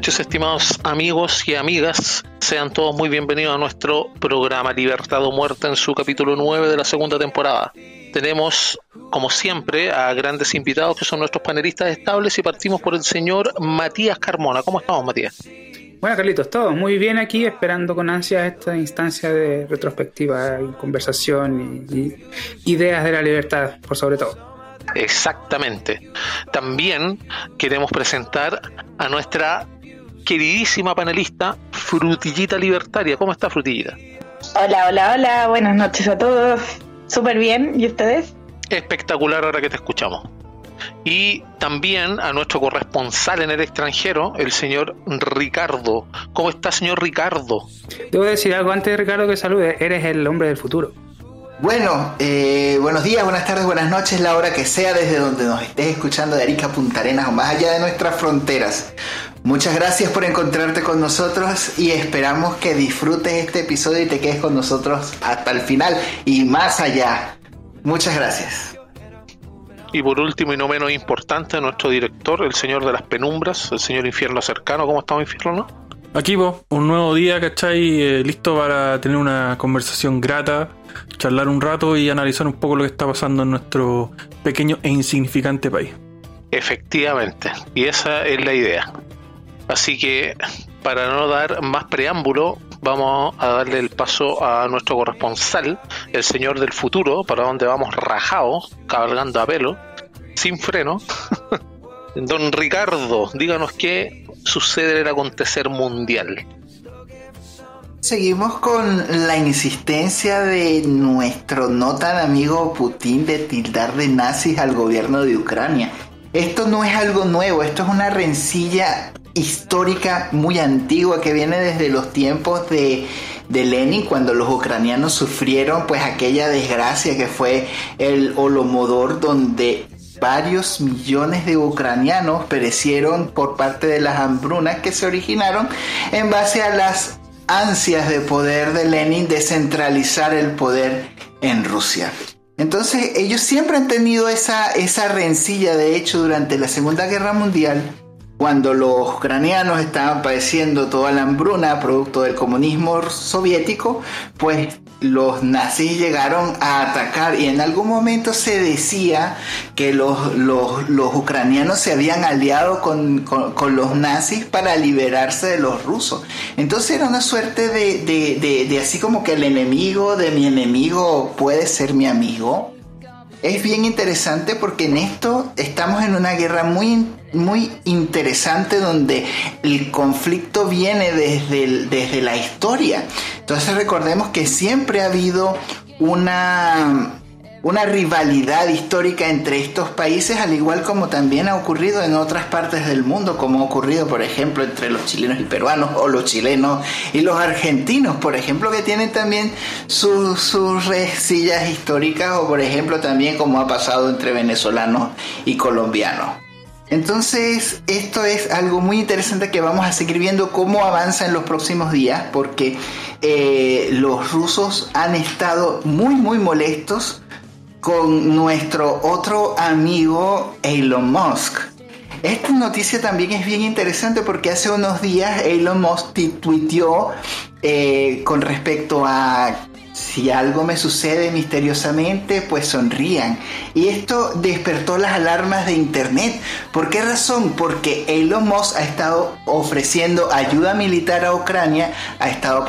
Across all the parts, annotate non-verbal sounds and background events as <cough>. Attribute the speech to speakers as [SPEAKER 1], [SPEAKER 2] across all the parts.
[SPEAKER 1] noches, estimados amigos y amigas. Sean todos muy bienvenidos a nuestro programa Libertad o Muerte en su capítulo 9 de la segunda temporada. Tenemos, como siempre, a grandes invitados que son nuestros panelistas estables y partimos por el señor Matías Carmona. ¿Cómo estamos, Matías?
[SPEAKER 2] Bueno, Carlitos, todo muy bien aquí, esperando con ansia esta instancia de retrospectiva y conversación y ideas de la libertad, por sobre todo.
[SPEAKER 1] Exactamente. También queremos presentar a nuestra queridísima panelista Frutillita Libertaria. ¿Cómo está Frutillita?
[SPEAKER 3] Hola, hola, hola. Buenas noches a todos. Súper bien. ¿Y ustedes?
[SPEAKER 1] Espectacular ahora que te escuchamos. Y también a nuestro corresponsal en el extranjero, el señor Ricardo. ¿Cómo está, señor Ricardo?
[SPEAKER 2] Debo decir algo antes, Ricardo, que salude. Eres el hombre del futuro.
[SPEAKER 4] Bueno, eh, buenos días, buenas tardes, buenas noches, la hora que sea desde donde nos estés escuchando de Arica Punta Arenas o más allá de nuestras fronteras. Muchas gracias por encontrarte con nosotros y esperamos que disfrutes este episodio y te quedes con nosotros hasta el final y más allá. Muchas gracias.
[SPEAKER 1] Y por último y no menos importante, nuestro director, el señor de las penumbras, el señor infierno cercano. ¿Cómo estamos, infierno?
[SPEAKER 5] Aquí vos, un nuevo día, ¿cachai? Eh, listo para tener una conversación grata charlar un rato y analizar un poco lo que está pasando en nuestro pequeño e insignificante país.
[SPEAKER 1] Efectivamente, y esa es la idea. Así que, para no dar más preámbulo, vamos a darle el paso a nuestro corresponsal, el señor del futuro, para donde vamos rajados, cabalgando a pelo, sin freno. <laughs> Don Ricardo, díganos qué sucede en el acontecer mundial.
[SPEAKER 4] Seguimos con la insistencia de nuestro no tan amigo Putin de tildar de nazis al gobierno de Ucrania. Esto no es algo nuevo, esto es una rencilla histórica muy antigua que viene desde los tiempos de, Lenin cuando los ucranianos sufrieron pues aquella desgracia que fue el Holomodor donde varios millones de ucranianos perecieron por parte de las hambrunas que se originaron en base a las ansias de poder de Lenin de centralizar el poder en Rusia. Entonces ellos siempre han tenido esa, esa rencilla, de hecho, durante la Segunda Guerra Mundial, cuando los ucranianos estaban padeciendo toda la hambruna producto del comunismo soviético, pues los nazis llegaron a atacar y en algún momento se decía que los, los, ucranianos se habían aliado con, los nazis para liberarse de los rusos. Entonces era una suerte de, de así como que el enemigo de mi enemigo puede ser mi amigo es bien interesante porque en esto estamos en una guerra muy, muy interesante donde el conflicto viene desde, desde la historia. Entonces recordemos que siempre ha habido una una rivalidad histórica entre estos países, al igual como también ha ocurrido en otras partes del mundo, como ha ocurrido, por ejemplo, entre los chilenos y peruanos, o los chilenos y los argentinos, por ejemplo, que tienen también sus, sus resillas históricas, o por ejemplo también como ha pasado entre venezolanos y colombianos. Entonces, esto es algo muy interesante que vamos a seguir viendo cómo avanza en los próximos días, porque eh, los rusos han estado muy, muy molestos con nuestro otro amigo Elon Musk. Esta noticia también es bien interesante porque hace unos días Elon Musk tuiteó eh, con respecto a si algo me sucede misteriosamente, pues sonrían. Y esto despertó las alarmas de Internet. ¿Por qué razón? Porque Elon Musk ha estado ofreciendo ayuda militar a Ucrania, ha estado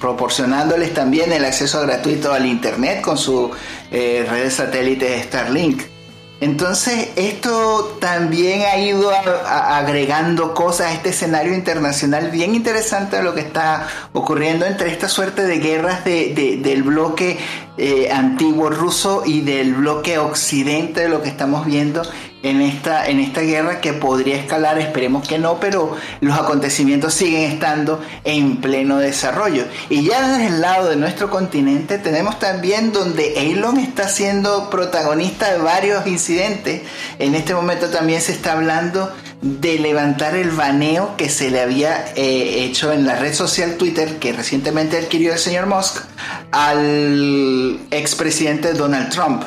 [SPEAKER 4] proporcionándoles también el acceso gratuito al Internet con su eh, red de satélites Starlink. Entonces esto también ha ido agregando cosas a este escenario internacional bien interesante de lo que está ocurriendo entre esta suerte de guerras del bloque eh, antiguo ruso y del bloque occidente de lo que estamos viendo en esta, en esta guerra que podría escalar, esperemos que no, pero los acontecimientos siguen estando en pleno desarrollo. Y ya desde el lado de nuestro continente tenemos también donde Elon está siendo protagonista de varios incidentes. En este momento también se está hablando de levantar el baneo que se le había eh, hecho en la red social Twitter que recientemente adquirió el señor Musk al expresidente Donald Trump.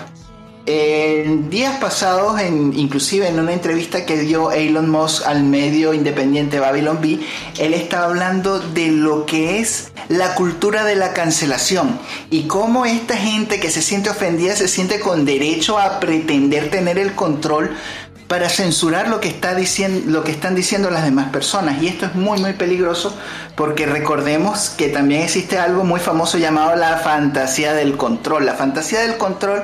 [SPEAKER 4] En días pasados, inclusive en una entrevista que dio Elon Musk al medio independiente Babylon B, él estaba hablando de lo que es la cultura de la cancelación y cómo esta gente que se siente ofendida se siente con derecho a pretender tener el control para censurar lo que, está diciendo, lo que están diciendo las demás personas. Y esto es muy, muy peligroso porque recordemos que también existe algo muy famoso llamado la fantasía del control. La fantasía del control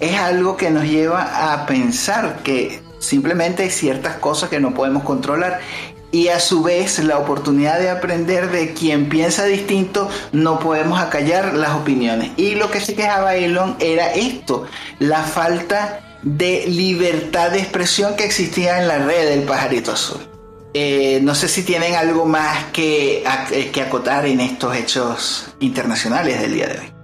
[SPEAKER 4] es algo que nos lleva a pensar que simplemente hay ciertas cosas que no podemos controlar y a su vez la oportunidad de aprender de quien piensa distinto, no podemos acallar las opiniones. Y lo que se quejaba Elon era esto, la falta de libertad de expresión que existía en la red del pajarito azul. Eh, no sé si tienen algo más que, eh, que acotar en estos hechos internacionales del día de hoy.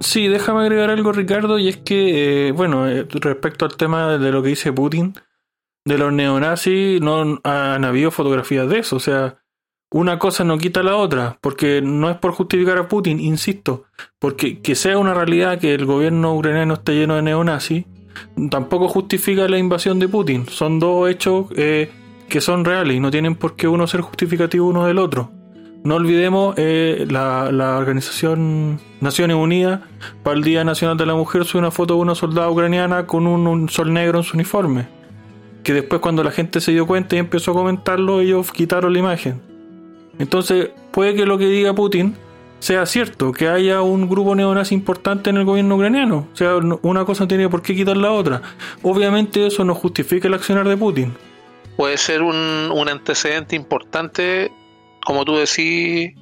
[SPEAKER 5] Sí, déjame agregar algo, Ricardo, y es que, eh, bueno, respecto al tema de lo que dice Putin, de los neonazis, no han habido fotografías de eso, o sea, una cosa no quita la otra, porque no es por justificar a Putin, insisto, porque que sea una realidad que el gobierno ucraniano esté lleno de neonazis, tampoco justifica la invasión de Putin. Son dos hechos eh, que son reales y no tienen por qué uno ser justificativo uno del otro. No olvidemos eh, la, organización Naciones Unidas para el Día Nacional de la Mujer sube una foto de una soldada ucraniana con un, sol negro en su uniforme. Que después cuando la gente se dio cuenta y empezó a comentarlo, ellos quitaron la imagen. Entonces, puede que lo que diga Putin sea cierto, que haya un grupo neonazi importante en el gobierno ucraniano. O sea, una cosa no tiene por qué quitar la otra. Obviamente eso no justifica el accionar de Putin.
[SPEAKER 1] Puede ser un, antecedente importante, como tú decís,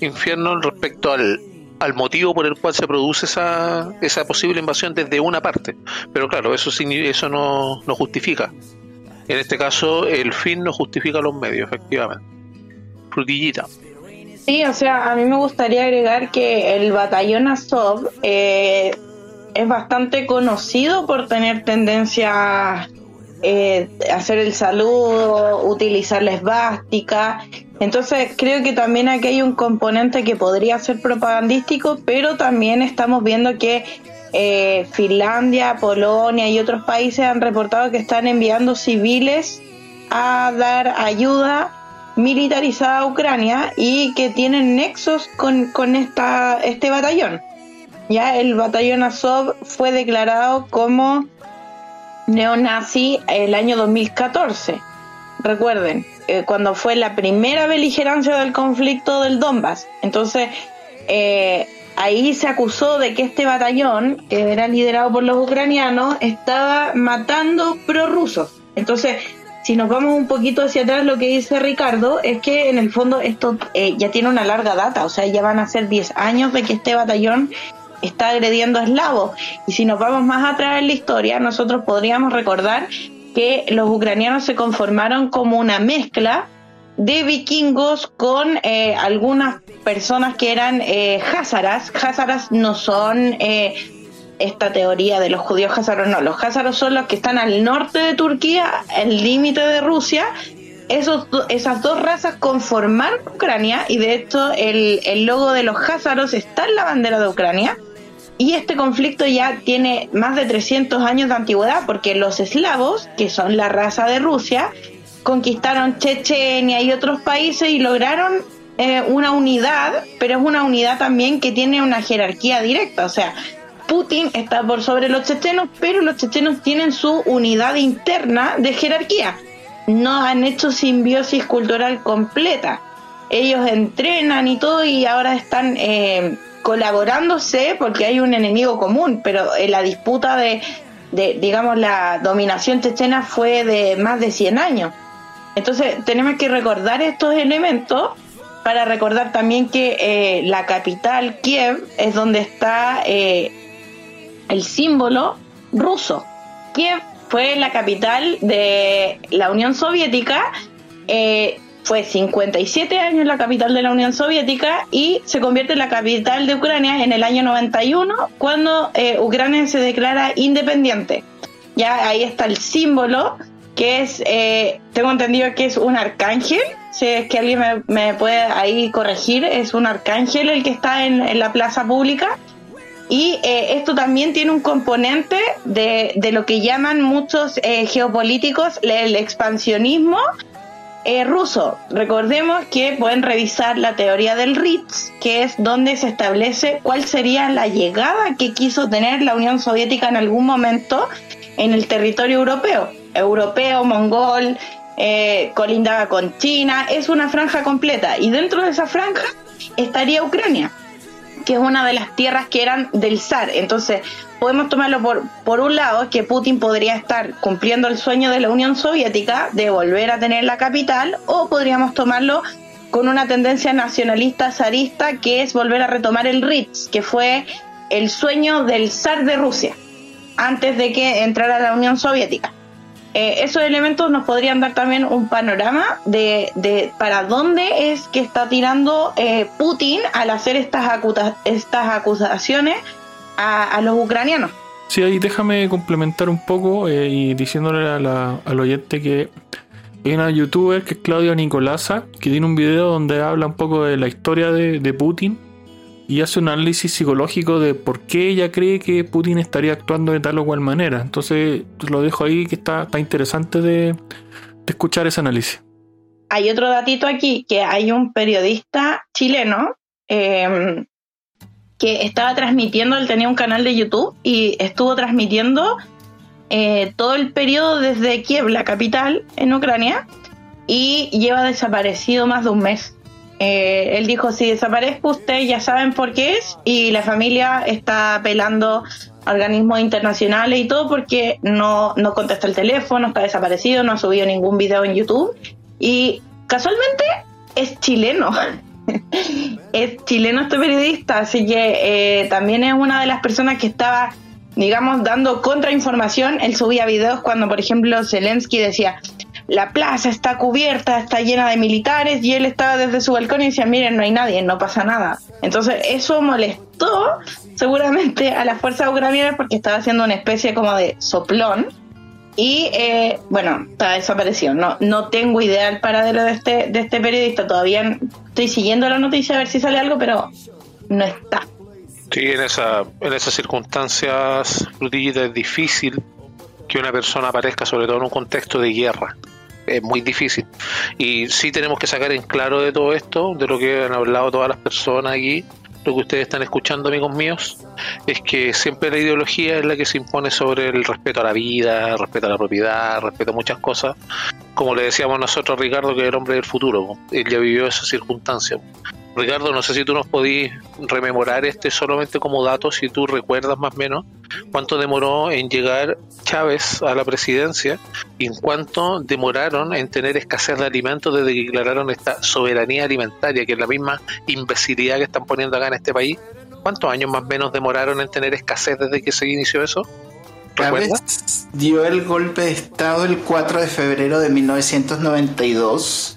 [SPEAKER 1] infierno, respecto al, al motivo por el cual se produce esa, esa posible invasión desde una parte. Pero claro, eso, eso no, no justifica. En este caso, el fin no justifica los medios, efectivamente. Frutillita.
[SPEAKER 3] Sí, o sea, a mí me gustaría agregar que el batallón Azov eh, es bastante conocido por tener tendencia eh, hacer el saludo, utilizar la esvástica. Entonces creo que también aquí hay un componente que podría ser propagandístico, pero también estamos viendo que eh, Finlandia, Polonia y otros países han reportado que están enviando civiles a dar ayuda militarizada a Ucrania y que tienen nexos con, con esta, este batallón. Ya el batallón Azov fue declarado como neonazi el año 2014. Recuerden, eh, cuando fue la primera beligerancia del conflicto del Donbass. Entonces, eh, ahí se acusó de que este batallón, que era liderado por los ucranianos, estaba matando prorrusos. Entonces, si nos vamos un poquito hacia atrás, lo que dice Ricardo es que en el fondo esto eh, ya tiene una larga data, o sea, ya van a ser 10 años de que este batallón está agrediendo a eslavos. Y si nos vamos más atrás en la historia, nosotros podríamos recordar que los ucranianos se conformaron como una mezcla de vikingos con eh, algunas personas que eran eh, házaras. Házaras no son eh, esta teoría de los judíos házaros, no, los házaros son los que están al norte de Turquía, el límite de Rusia. Esos, esas dos razas conformaron Ucrania y de hecho el, el logo de los házaros está en la bandera de Ucrania. Y este conflicto ya tiene más de 300 años de antigüedad porque los eslavos, que son la raza de Rusia, conquistaron Chechenia y otros países y lograron eh, una unidad, pero es una unidad también que tiene una jerarquía directa. O sea, Putin está por sobre los chechenos, pero los chechenos tienen su unidad interna de jerarquía. No han hecho simbiosis cultural completa. Ellos entrenan y todo y ahora están eh, colaborándose porque hay un enemigo común, pero la disputa de, de, digamos, la dominación chechena fue de más de 100 años. Entonces tenemos que recordar estos elementos para recordar también que eh, la capital, Kiev, es donde está eh, el símbolo ruso. Kiev fue la capital de la Unión Soviética, eh, fue 57 años la capital de la Unión Soviética y se convierte en la capital de Ucrania en el año 91 cuando eh, Ucrania se declara independiente. Ya ahí está el símbolo que es, eh, tengo entendido que es un arcángel, si es que alguien me, puede ahí corregir, es un arcángel el que está en, la plaza pública Y eh, esto también tiene un componente de, de lo que llaman muchos eh, geopolíticos el expansionismo eh, ruso. Recordemos que pueden revisar la teoría del Ritz, que es donde se establece cuál sería la llegada que quiso tener la Unión Soviética en algún momento en el territorio europeo. Europeo, mongol, eh, colindaba con China, es una franja completa. Y dentro de esa franja estaría Ucrania que es una de las tierras que eran del zar. Entonces, podemos tomarlo por, por un lado, que Putin podría estar cumpliendo el sueño de la Unión Soviética de volver a tener la capital, o podríamos tomarlo con una tendencia nacionalista zarista, que es volver a retomar el Ritz, que fue el sueño del zar de Rusia, antes de que entrara la Unión Soviética. Eh, esos elementos nos podrían dar también un panorama de, de para dónde es que está tirando eh, Putin al hacer estas, estas acusaciones a, los ucranianos.
[SPEAKER 5] Sí, ahí déjame complementar un poco eh, y diciéndole a la, al oyente que hay una youtuber que es Claudia Nicolasa que tiene un video donde habla un poco de la historia de, de Putin y hace un análisis psicológico de por qué ella cree que Putin estaría actuando de tal o cual manera. Entonces lo dejo ahí que está, está interesante de, escuchar ese análisis.
[SPEAKER 3] Hay otro datito aquí, que hay un periodista chileno em, que estaba transmitiendo, él tenía un canal de YouTube y estuvo transmitiendo eh, todo el periodo desde Kiev, la capital en Ucrania, y lleva desaparecido más de un mes. Eh, él dijo, si desaparezco usted ya saben por qué es y la familia está apelando a organismos internacionales y todo porque no, no contesta el teléfono, está desaparecido, no ha subido ningún video en YouTube y casualmente es chileno. <laughs> es chileno este periodista, así que eh, también es una de las personas que estaba, digamos, dando contrainformación. Él subía videos cuando, por ejemplo, Zelensky decía, la plaza está cubierta, está llena de militares y él estaba desde su balcón y decía, miren, no hay nadie, no pasa nada. Entonces eso molestó seguramente a las fuerzas ucranianas porque estaba haciendo una especie como de soplón y eh, bueno, está desaparecido. No, no tengo idea del paradero de este, de este periodista, todavía estoy siguiendo la noticia a ver si sale algo, pero no está.
[SPEAKER 1] Sí, en, esa, en esas circunstancias, es difícil que una persona aparezca, sobre todo en un contexto de guerra es muy difícil. Y sí tenemos que sacar en claro de todo esto, de lo que han hablado todas las personas aquí, lo que ustedes están escuchando, amigos míos, es que siempre la ideología es la que se impone sobre el respeto a la vida, respeto a la propiedad, respeto a muchas cosas. Como le decíamos nosotros, Ricardo, que es el hombre del futuro, él ya vivió esa circunstancia. Ricardo, no sé si tú nos podís rememorar este solamente como dato, si tú recuerdas más o menos cuánto demoró en llegar Chávez a la presidencia y en cuánto demoraron en tener escasez de alimentos desde que declararon esta soberanía alimentaria, que es la misma imbecilidad que están poniendo acá en este país. ¿Cuántos años más o menos demoraron en tener escasez desde que se inició eso?
[SPEAKER 4] Chávez dio el golpe de Estado el 4 de febrero de 1992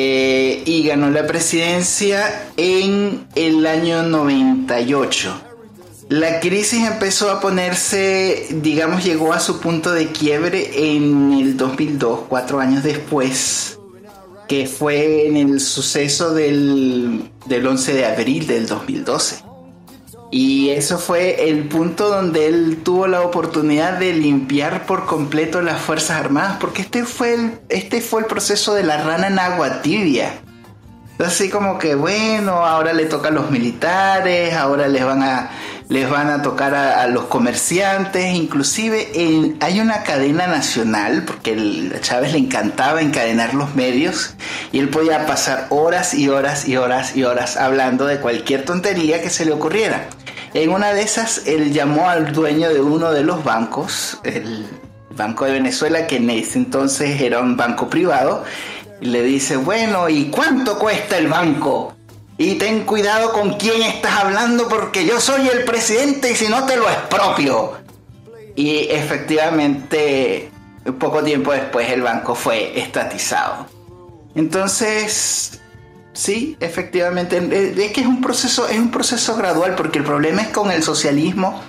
[SPEAKER 4] eh, y ganó la presidencia en el año 98. La crisis empezó a ponerse, digamos, llegó a su punto de quiebre en el 2002, cuatro años después, que fue en el suceso del, del 11 de abril del 2012. Y eso fue el punto donde él tuvo la oportunidad de limpiar por completo las Fuerzas Armadas, porque este fue el, este fue el proceso de la rana en agua tibia. Así como que bueno, ahora le toca a los militares, ahora les van a, les van a tocar a, los comerciantes, inclusive hay una cadena nacional, porque a Chávez le encantaba encadenar los medios, y él podía pasar horas y horas y horas y horas hablando de cualquier tontería que se le ocurriera. En una de esas, él llamó al dueño de uno de los bancos, el Banco de Venezuela, que en ese entonces era un banco privado, y le dice, bueno, ¿y cuánto cuesta el banco? Y ten cuidado con quién estás hablando porque yo soy el presidente y si no te lo expropio. Y efectivamente, poco tiempo después el banco fue estatizado. Entonces, Sí, efectivamente. Eh, es que es un proceso, es un proceso gradual, porque el problema es con el socialismo.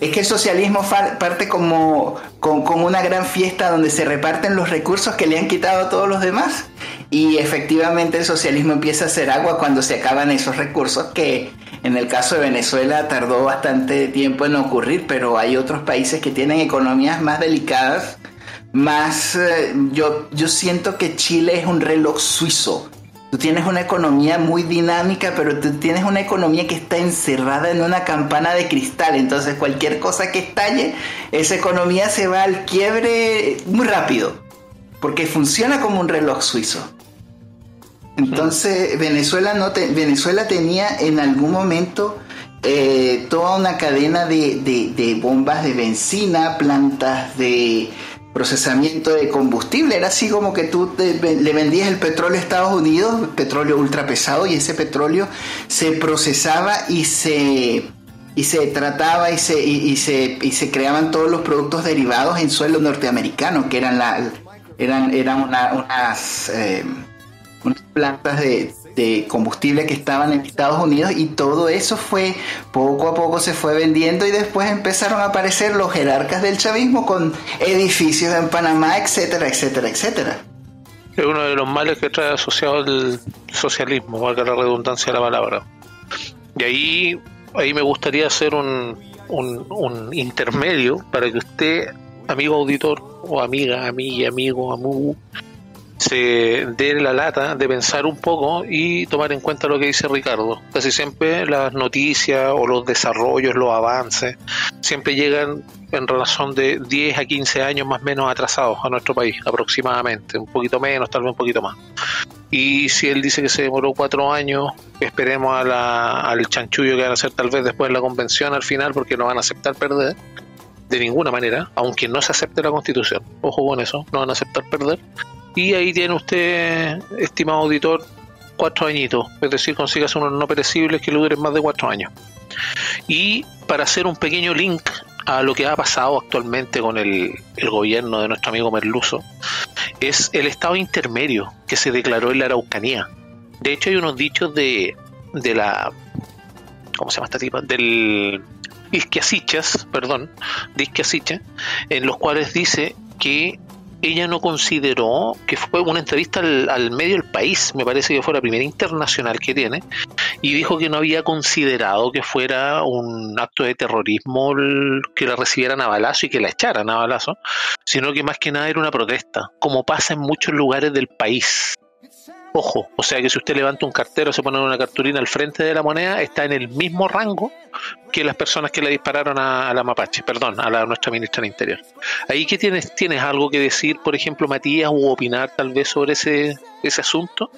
[SPEAKER 4] Es que el socialismo parte como con, una gran fiesta donde se reparten los recursos que le han quitado a todos los demás. Y efectivamente el socialismo empieza a hacer agua cuando se acaban esos recursos que En el caso de Venezuela tardó bastante tiempo en ocurrir, pero hay otros países que tienen economías más delicadas, más... eh, yo, yo siento que Chile es un reloj suizo. Tú tienes una economía muy dinámica, pero tú tienes una economía que está encerrada en una campana de cristal. Entonces cualquier cosa que estalle, esa economía se va al quiebre muy rápido. Porque funciona como un reloj suizo. Entonces Venezuela, no te- Venezuela tenía en algún momento eh, toda una cadena de, de- de bombas de benzina, plantas de procesamiento de combustible. Era así como que tú le vendías el petróleo a Estados Unidos, petróleo ultra pesado, y ese petróleo se procesaba y se, y se trataba y se, y, se, y se creaban todos los productos derivados en suelo norteamericano, que eran, la, eran, eran una- unas... eh, unas plantas de, de combustible que estaban en Estados Unidos y todo eso fue poco a poco se fue vendiendo y después empezaron a aparecer los jerarcas del chavismo con edificios en Panamá, etcétera, etcétera, etcétera.
[SPEAKER 1] Es uno de los males que trae asociado el socialismo, valga la redundancia de la palabra. Y ahí, ahí me gustaría hacer un, un, un intermedio para que usted, amigo auditor, o amiga, amiga, amigo, amu, se dé la lata de pensar un poco y tomar en cuenta lo que dice Ricardo. Casi siempre las noticias o los desarrollos, los avances, siempre llegan en relación de 10 a 15 años más o menos atrasados a nuestro país, aproximadamente, un poquito menos, tal vez un poquito más. Y si él dice que se demoró cuatro años, esperemos a la- al chanchullo que van a hacer tal vez después de la convención al final, porque no van a aceptar perder de ninguna manera, aunque no se acepte la constitución. Ojo con eso, no van a aceptar perder. Y ahí tiene usted, estimado auditor, cuatro añitos, es decir, consigas unos no perecibles que le duren más de cuatro años. Y para hacer un pequeño link a lo que ha pasado actualmente con el, el gobierno de nuestro amigo Merluzo, es el estado intermedio que se declaró en la Araucanía. De hecho, hay unos dichos de, de la. ¿Cómo se llama esta tipa? Del. Isquiasichas, perdón, de Isquiasichas, en los cuales dice que ella no consideró que fue una entrevista al, medio del país, me parece que fue la primera internacional que tiene, y dijo que no había considerado que fuera un acto de terrorismo que la recibieran a balazo y que la echaran a balazo, sino que más que nada era una protesta, como pasa en muchos lugares del país. Ojo, o sea que si usted levanta un cartero, se pone una cartulina al frente de la moneda, está en el mismo rango que las personas que le dispararon a, a la Mapache, perdón, a la nuestra ministra del Interior. Ahí que tienes, tienes algo que decir, por ejemplo, Matías, u opinar tal vez sobre ese, ese asunto.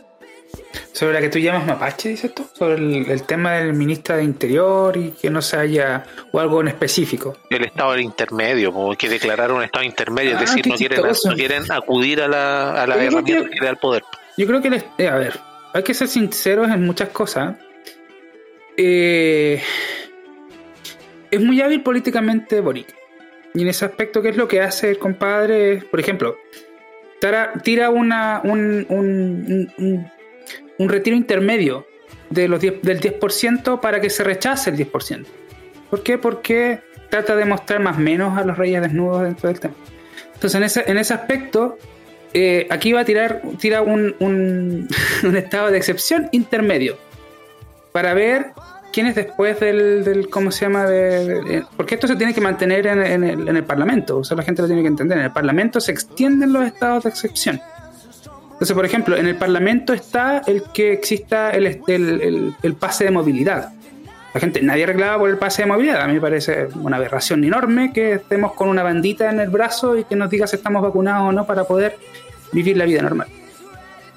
[SPEAKER 2] Sobre la que tú llamas mapache, dices tú, sobre el, el tema del ministro de Interior y que no se haya, o algo en específico.
[SPEAKER 1] El estado del intermedio, como que declararon un estado intermedio,
[SPEAKER 2] Ah,
[SPEAKER 1] es decir,
[SPEAKER 2] qué
[SPEAKER 1] no quieren, no quieren acudir a la, a la herramienta
[SPEAKER 2] que
[SPEAKER 1] le da el poder.
[SPEAKER 2] Yo creo que, les- eh, a ver, hay que ser sinceros en muchas cosas. Eh, es muy hábil políticamente Boric. Y en ese aspecto, ¿qué es lo que hace el compadre? Por ejemplo, tara- tira una, un, un, un- un retiro intermedio de los 10 del 10% para que se rechace el 10%. ¿Por qué? Porque trata de mostrar más o menos a los reyes desnudos dentro del tema. Entonces, en ese, en ese aspecto, eh, aquí va a tirar tira un, un, <laughs> un estado de excepción intermedio para ver quién es después del, del ¿cómo se llama? De, porque esto se tiene que mantener en, en el, en el Parlamento, o sea, la gente lo tiene que entender. En el Parlamento se extienden los estados de excepción. Entonces, por ejemplo, en el Parlamento está el que exista el, el- el pase de movilidad. La gente, nadie reclama por el pase de movilidad. A mí me parece una aberración enorme que estemos con una bandita en el brazo y que nos diga si estamos vacunados o no para poder vivir la vida normal.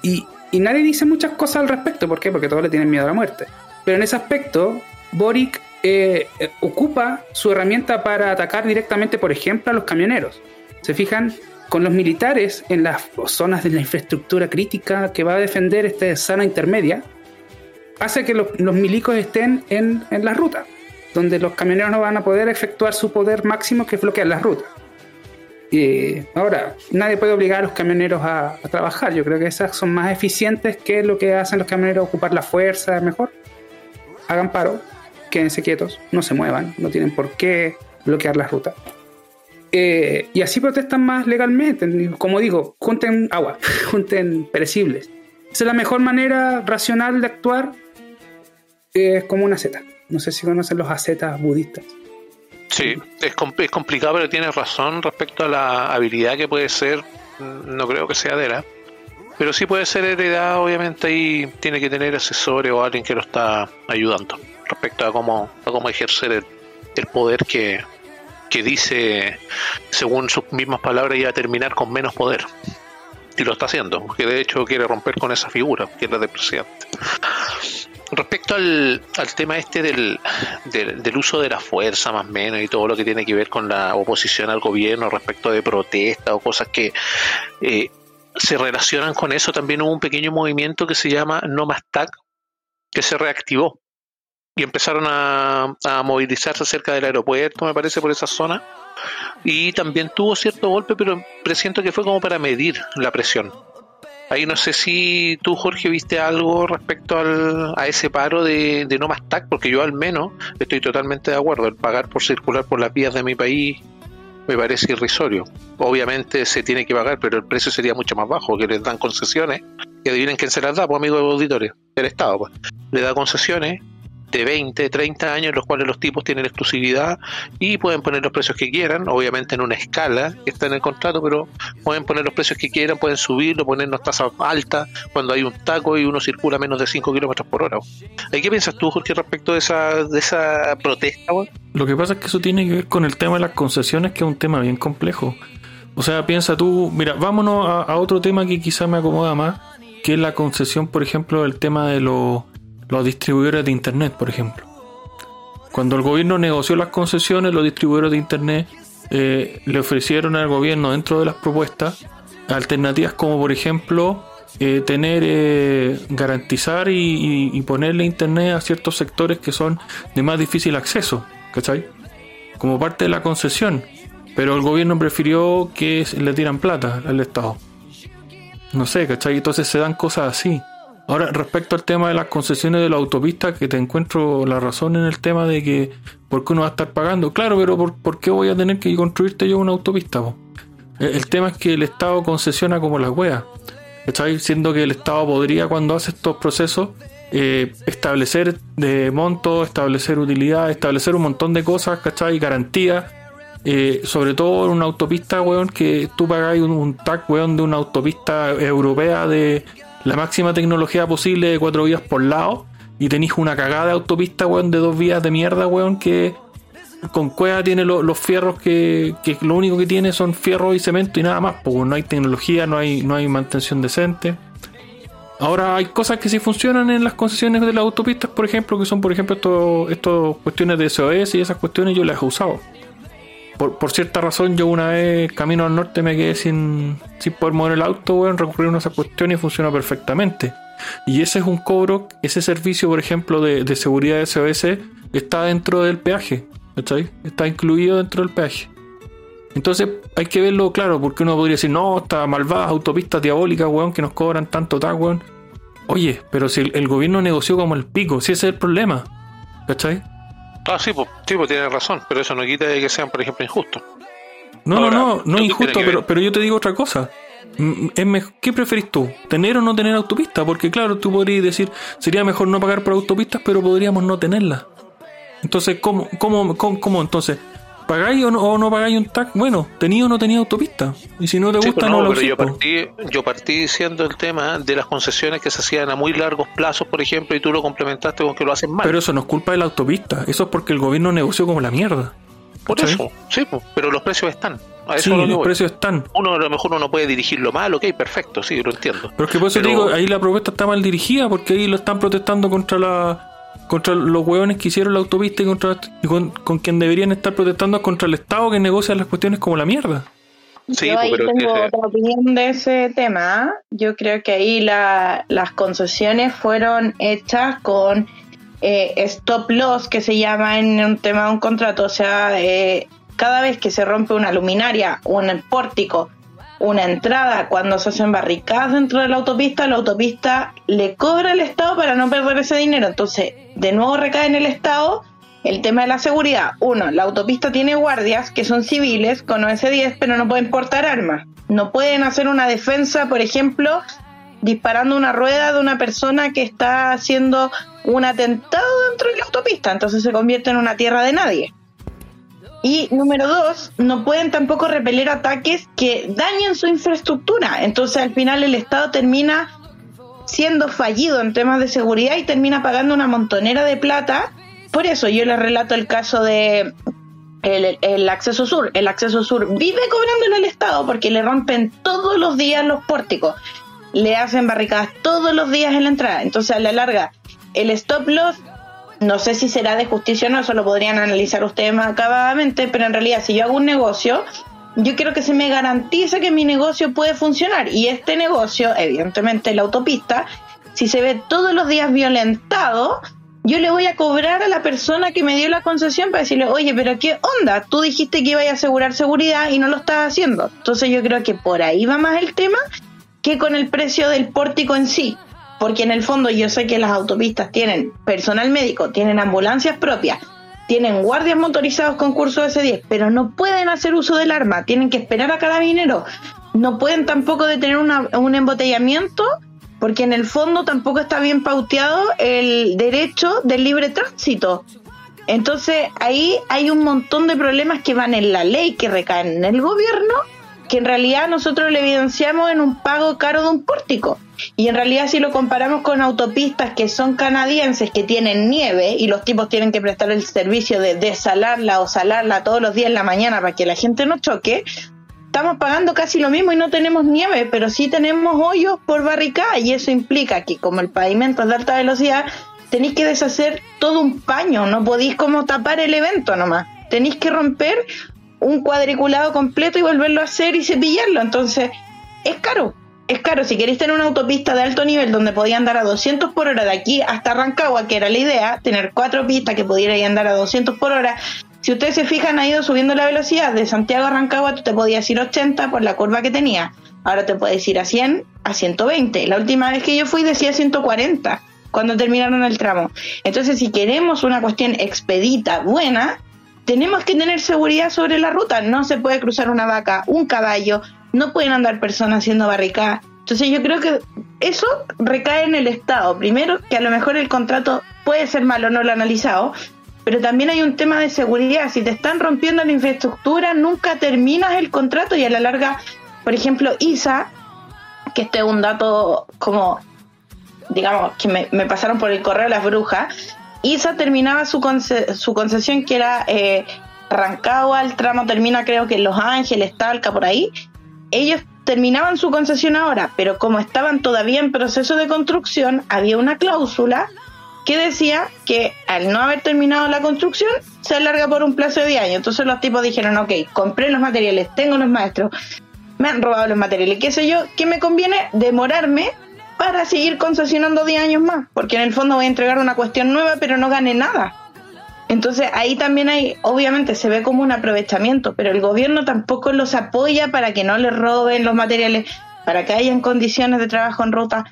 [SPEAKER 2] Y, y nadie dice muchas cosas al respecto. ¿Por qué? Porque todos le tienen miedo a la muerte. Pero en ese aspecto, Boric eh, eh, ocupa su herramienta para atacar directamente, por ejemplo, a los camioneros. ¿Se fijan? Con los militares en las zonas de la infraestructura crítica que va a defender esta zona intermedia, hace que los, los milicos estén en, en la ruta, donde los camioneros no van a poder efectuar su poder máximo que es bloquear las rutas. Y ahora, nadie puede obligar a los camioneros a, a trabajar. Yo creo que esas son más eficientes que lo que hacen los camioneros, ocupar la fuerza mejor. Hagan paro, quédense quietos, no se muevan, no tienen por qué bloquear las rutas. Eh, y así protestan más legalmente. Como digo, junten agua, <laughs> junten perecibles. Esa es la mejor manera racional de actuar. Es como una seta. No sé si conocen los ascetas budistas.
[SPEAKER 1] Sí, es, com- es complicado, pero tienes razón respecto a la habilidad que puede ser. mm, No creo que sea de la. Pero sí puede ser heredada, obviamente, y tiene que tener asesores o alguien que lo está ayudando respecto a cómo, a cómo ejercer el, el poder que, que dice, según sus mismas palabras, iba a terminar con menos poder. Y lo está haciendo, porque de hecho quiere romper con esa figura, que es la del presidente. Respecto al, al tema este del, del, del uso de la fuerza, más o menos, y todo lo que tiene que ver con la oposición al gobierno respecto de protestas o cosas que eh, se relacionan con eso, también hubo un pequeño movimiento que se llama No Más que se reactivó y empezaron a, a movilizarse cerca del aeropuerto, me parece, por esa zona. Y también tuvo cierto golpe, pero presiento que fue como para medir la presión. Ahí no sé si tú, Jorge, viste algo respecto al, a ese paro de, de no más TAC, porque yo al menos estoy totalmente de acuerdo. El pagar por circular por las vías de mi país me parece irrisorio. Obviamente se tiene que pagar, pero el precio sería mucho más bajo, que les dan concesiones. Y adivinen quién se las da, pues amigos auditores, el Estado. Pues. Le da concesiones de 20, 30 años, en los cuales los tipos tienen exclusividad y pueden poner los precios que quieran, obviamente en una escala que está en el contrato, pero pueden poner los precios que quieran, pueden subirlo, ponernos tasas altas cuando hay un taco y uno circula menos de 5 kilómetros por hora. ¿Y ¿Qué piensas tú, Jorge, respecto de esa, de esa protesta?
[SPEAKER 5] Lo que pasa es que eso tiene que ver con el tema de las concesiones, que es un tema bien complejo. O sea, piensa tú, mira, vámonos a, a otro tema que quizá me acomoda más, que es la concesión, por ejemplo, del tema de los, los distribuidores de Internet, por ejemplo. Cuando el gobierno negoció las concesiones, los distribuidores de Internet eh, le ofrecieron al gobierno dentro de las propuestas alternativas como, por ejemplo, eh, tener, eh, garantizar y, ponerle Internet a ciertos sectores que son de más difícil acceso, ¿cachai? Como parte de la concesión. Pero el gobierno prefirió que le tiran plata al Estado. No sé, ¿cachai? Entonces se dan cosas así. Ahora, respecto al tema de las concesiones de la autopista, que te encuentro la razón en el tema de que, ¿por qué uno va a estar pagando? Claro, pero ¿por, qué voy a tener que construirte yo una autopista? po? El, el tema es que el Estado concesiona como las weas. ¿Cachai? Siendo que el Estado podría, cuando hace estos procesos, eh, establecer de monto, establecer utilidad, establecer un montón de cosas, ¿cachai? Garantías. Eh, sobre todo en una autopista, weón, que tú pagáis un, un TAC, weón, de una autopista europea de la máxima tecnología posible de cuatro vías por lado y tenéis una cagada de autopista, weón, de dos vías de mierda, weón, que con cueva tiene lo- los fierros que, que lo único que tiene son fierros y cemento y nada más, porque no hay tecnología, no hay, no hay mantención decente. Ahora hay cosas que sí funcionan en las concesiones de las autopistas, por ejemplo, que son por ejemplo estos cuestiones de SOS y esas cuestiones yo las he usado. Por, por cierta razón yo una vez camino al norte me quedé sin, sin poder mover el auto, weón, recurrir a esas cuestiones y funciona perfectamente. Y ese es un cobro, ese servicio, por ejemplo, de, de seguridad de SOS está dentro del peaje, ¿cachai? Está incluido dentro del peaje. Entonces hay que verlo claro, porque uno podría decir, no, estas malvadas autopistas diabólicas, weón, que nos cobran tanto tag, weón. Oye, pero si el, el gobierno negoció como el pico, si ese es el problema, ¿cachai?
[SPEAKER 1] Ah, sí, pues, sí, pues tienes razón, pero eso no quita de que sean, por ejemplo, injustos.
[SPEAKER 5] No,
[SPEAKER 1] Ahora,
[SPEAKER 5] no, no, no
[SPEAKER 1] ¿qué
[SPEAKER 5] es
[SPEAKER 1] tiene
[SPEAKER 5] injusto, pero, pero yo te digo otra cosa. ¿Qué preferís tú? ¿Tener o no tener autopista? Porque claro, tú podrías decir, sería mejor no pagar por autopistas, pero podríamos no tenerlas. Entonces, ¿cómo, cómo, cómo, cómo entonces? ¿Pagáis o no, o no pagáis un TAC? Bueno, tenía o no tenía autopista. Y si no te
[SPEAKER 1] Sí,
[SPEAKER 5] gusta,
[SPEAKER 1] pues
[SPEAKER 5] no,
[SPEAKER 1] no,
[SPEAKER 5] lo
[SPEAKER 1] pero yo partí, yo partí diciendo el tema de las concesiones que se hacían a muy largos plazos, por ejemplo, y tú lo complementaste con que lo hacen mal.
[SPEAKER 5] Pero eso no es culpa de la autopista. Eso es porque el gobierno negoció como la mierda.
[SPEAKER 1] por
[SPEAKER 5] ¿cachai?
[SPEAKER 1] eso, sí, pero los precios están. A eso
[SPEAKER 5] Sí,
[SPEAKER 1] lo
[SPEAKER 5] los precios están.
[SPEAKER 1] Uno a lo mejor uno no puede dirigirlo mal, ok, perfecto, sí, lo entiendo.
[SPEAKER 5] Pero es que por eso
[SPEAKER 1] Pero-
[SPEAKER 5] te digo, ahí la propuesta está mal dirigida, porque ahí lo están protestando contra la contra los hueones que hicieron la autopista y contra y con, con quien deberían estar protestando es contra el Estado que negocia las cuestiones como la mierda.
[SPEAKER 1] Sí,
[SPEAKER 3] Yo
[SPEAKER 1] pues,
[SPEAKER 3] ahí
[SPEAKER 1] pero
[SPEAKER 3] tengo
[SPEAKER 1] ese-
[SPEAKER 3] otra opinión de ese tema. Yo creo que ahí la- las concesiones fueron hechas con eh, stop loss, que se llama en un tema de un contrato. O sea, eh, cada vez que se rompe una luminaria, un pórtico, una entrada, cuando se hacen barricadas dentro de la autopista, la autopista le cobra al Estado para no perder ese dinero. Entonces, de nuevo recae en el Estado el tema de la seguridad. Uno, la autopista tiene guardias que son civiles con OS-10, pero no pueden portar armas. No pueden hacer una defensa, por ejemplo, disparando una rueda de una persona que está haciendo un atentado dentro de la autopista, entonces se convierte en una tierra de nadie. Y número dos, no pueden tampoco repeler ataques que dañen su infraestructura. Entonces al final el Estado termina siendo fallido en temas de seguridad y termina pagando una montonera de plata. Por eso yo les relato el caso de el, acceso sur. El acceso sur vive cobrándole al Estado porque le rompen todos los días los pórticos. Le hacen barricadas todos los días en la entrada. Entonces a la larga el stop loss no sé si será de justicia o no, eso lo podrían analizar ustedes más acabadamente, pero en realidad si yo hago un negocio, yo quiero que se me garantice que mi negocio puede funcionar. Y este negocio, evidentemente la autopista, si se ve todos los días violentado, yo le voy a cobrar a la persona que me dio la concesión para decirle, oye, pero ¿qué onda? Tú dijiste que iba a asegurar seguridad y no lo estás haciendo. Entonces yo creo que por ahí va más el tema que con el precio del pórtico en sí porque en el fondo yo sé que las autopistas tienen personal médico, tienen ambulancias propias, tienen guardias motorizados con curso S10, pero no pueden hacer uso del arma, tienen que esperar a carabinero, no pueden tampoco detener un embotellamiento, porque en el fondo tampoco está bien pauteado el derecho del libre tránsito. Entonces ahí hay un montón de problemas que van en la ley, que recaen en el gobierno que en realidad nosotros le evidenciamos en un pago caro de un pórtico. Y en realidad si lo comparamos con autopistas que son canadienses, que tienen nieve y los tipos tienen que prestar el servicio de desalarla o salarla todos los días en la mañana para que la gente no choque, estamos pagando casi lo mismo y no tenemos nieve, pero sí tenemos hoyos por barricada y eso implica que como el pavimento es de alta velocidad, tenéis que deshacer todo un paño, no podéis como tapar el evento nomás. Tenéis que romper un cuadriculado completo y volverlo a hacer y cepillarlo. Entonces, es caro. Es caro. Si queréis tener una autopista de alto nivel donde podía andar a 200 por hora de aquí hasta Rancagua, que era la idea, tener cuatro pistas que pudiera andar a 200 por hora. Si ustedes se fijan, ha ido subiendo la velocidad. De Santiago a Rancagua tú te podías ir 80 por la curva que tenía. Ahora te puedes ir a 100, a 120. La última vez que yo fui decía 140 cuando terminaron el tramo. Entonces, si queremos una cuestión expedita, buena, tenemos que tener seguridad sobre la ruta. No se puede cruzar una vaca, un caballo, no pueden andar personas haciendo barricadas. Entonces yo creo que eso recae en el Estado. Primero, que a lo mejor el contrato puede ser malo, no lo he analizado, pero también hay un tema de seguridad. Si te están rompiendo la infraestructura, nunca terminas el contrato y a la larga, por ejemplo, ISA, que este es un dato como, digamos, que me, me pasaron por el correo las brujas, ISA terminaba su, su concesión que era eh, Rancagua, el tramo termina creo que en Los Ángeles, Talca, por ahí. Ellos terminaban su concesión ahora, pero como estaban todavía en proceso de construcción, había una cláusula que decía que al no haber terminado la construcción se alarga por un plazo de 10 años. Entonces los tipos dijeron, ok, compré los materiales, tengo los maestros, me han robado los materiales, qué sé yo, ¿qué me conviene? Demorarme para seguir concesionando 10 años más, porque en el fondo voy a entregar una cuestión nueva, pero no gane nada. Entonces ahí también hay, obviamente se ve como un aprovechamiento, pero el gobierno tampoco los apoya para que no les roben los materiales, para que hayan condiciones de trabajo en ruta.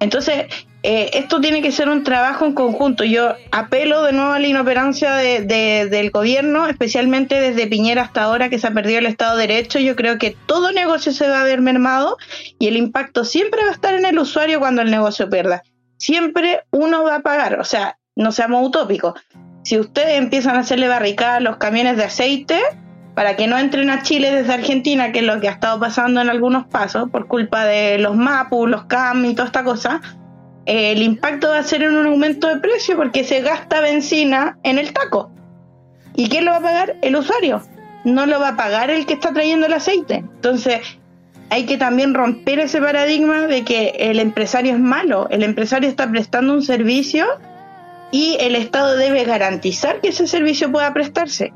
[SPEAKER 3] Entonces, eh, esto tiene que ser un trabajo en conjunto. Yo apelo de nuevo a la inoperancia de, del gobierno, especialmente desde Piñera hasta ahora que se ha perdido el Estado de Derecho. Yo creo que todo negocio se va a ver mermado y el impacto siempre va a estar en el usuario cuando el negocio pierda. Siempre uno va a pagar, o sea, no seamos utópicos. Si ustedes empiezan a hacerle barricadas a los camiones de aceite para que no entren a Chile desde Argentina, que es lo que ha estado pasando en algunos pasos por culpa de los MAPU, los CAM y toda esta cosa, el impacto va a ser en un aumento de precio porque se gasta benzina en el taco. ¿Y quién lo va a pagar? El usuario. No lo va a pagar el que está trayendo el aceite. Entonces, hay que también romper ese paradigma de que el empresario es malo. El empresario está prestando un servicio y el Estado debe garantizar que ese servicio pueda prestarse.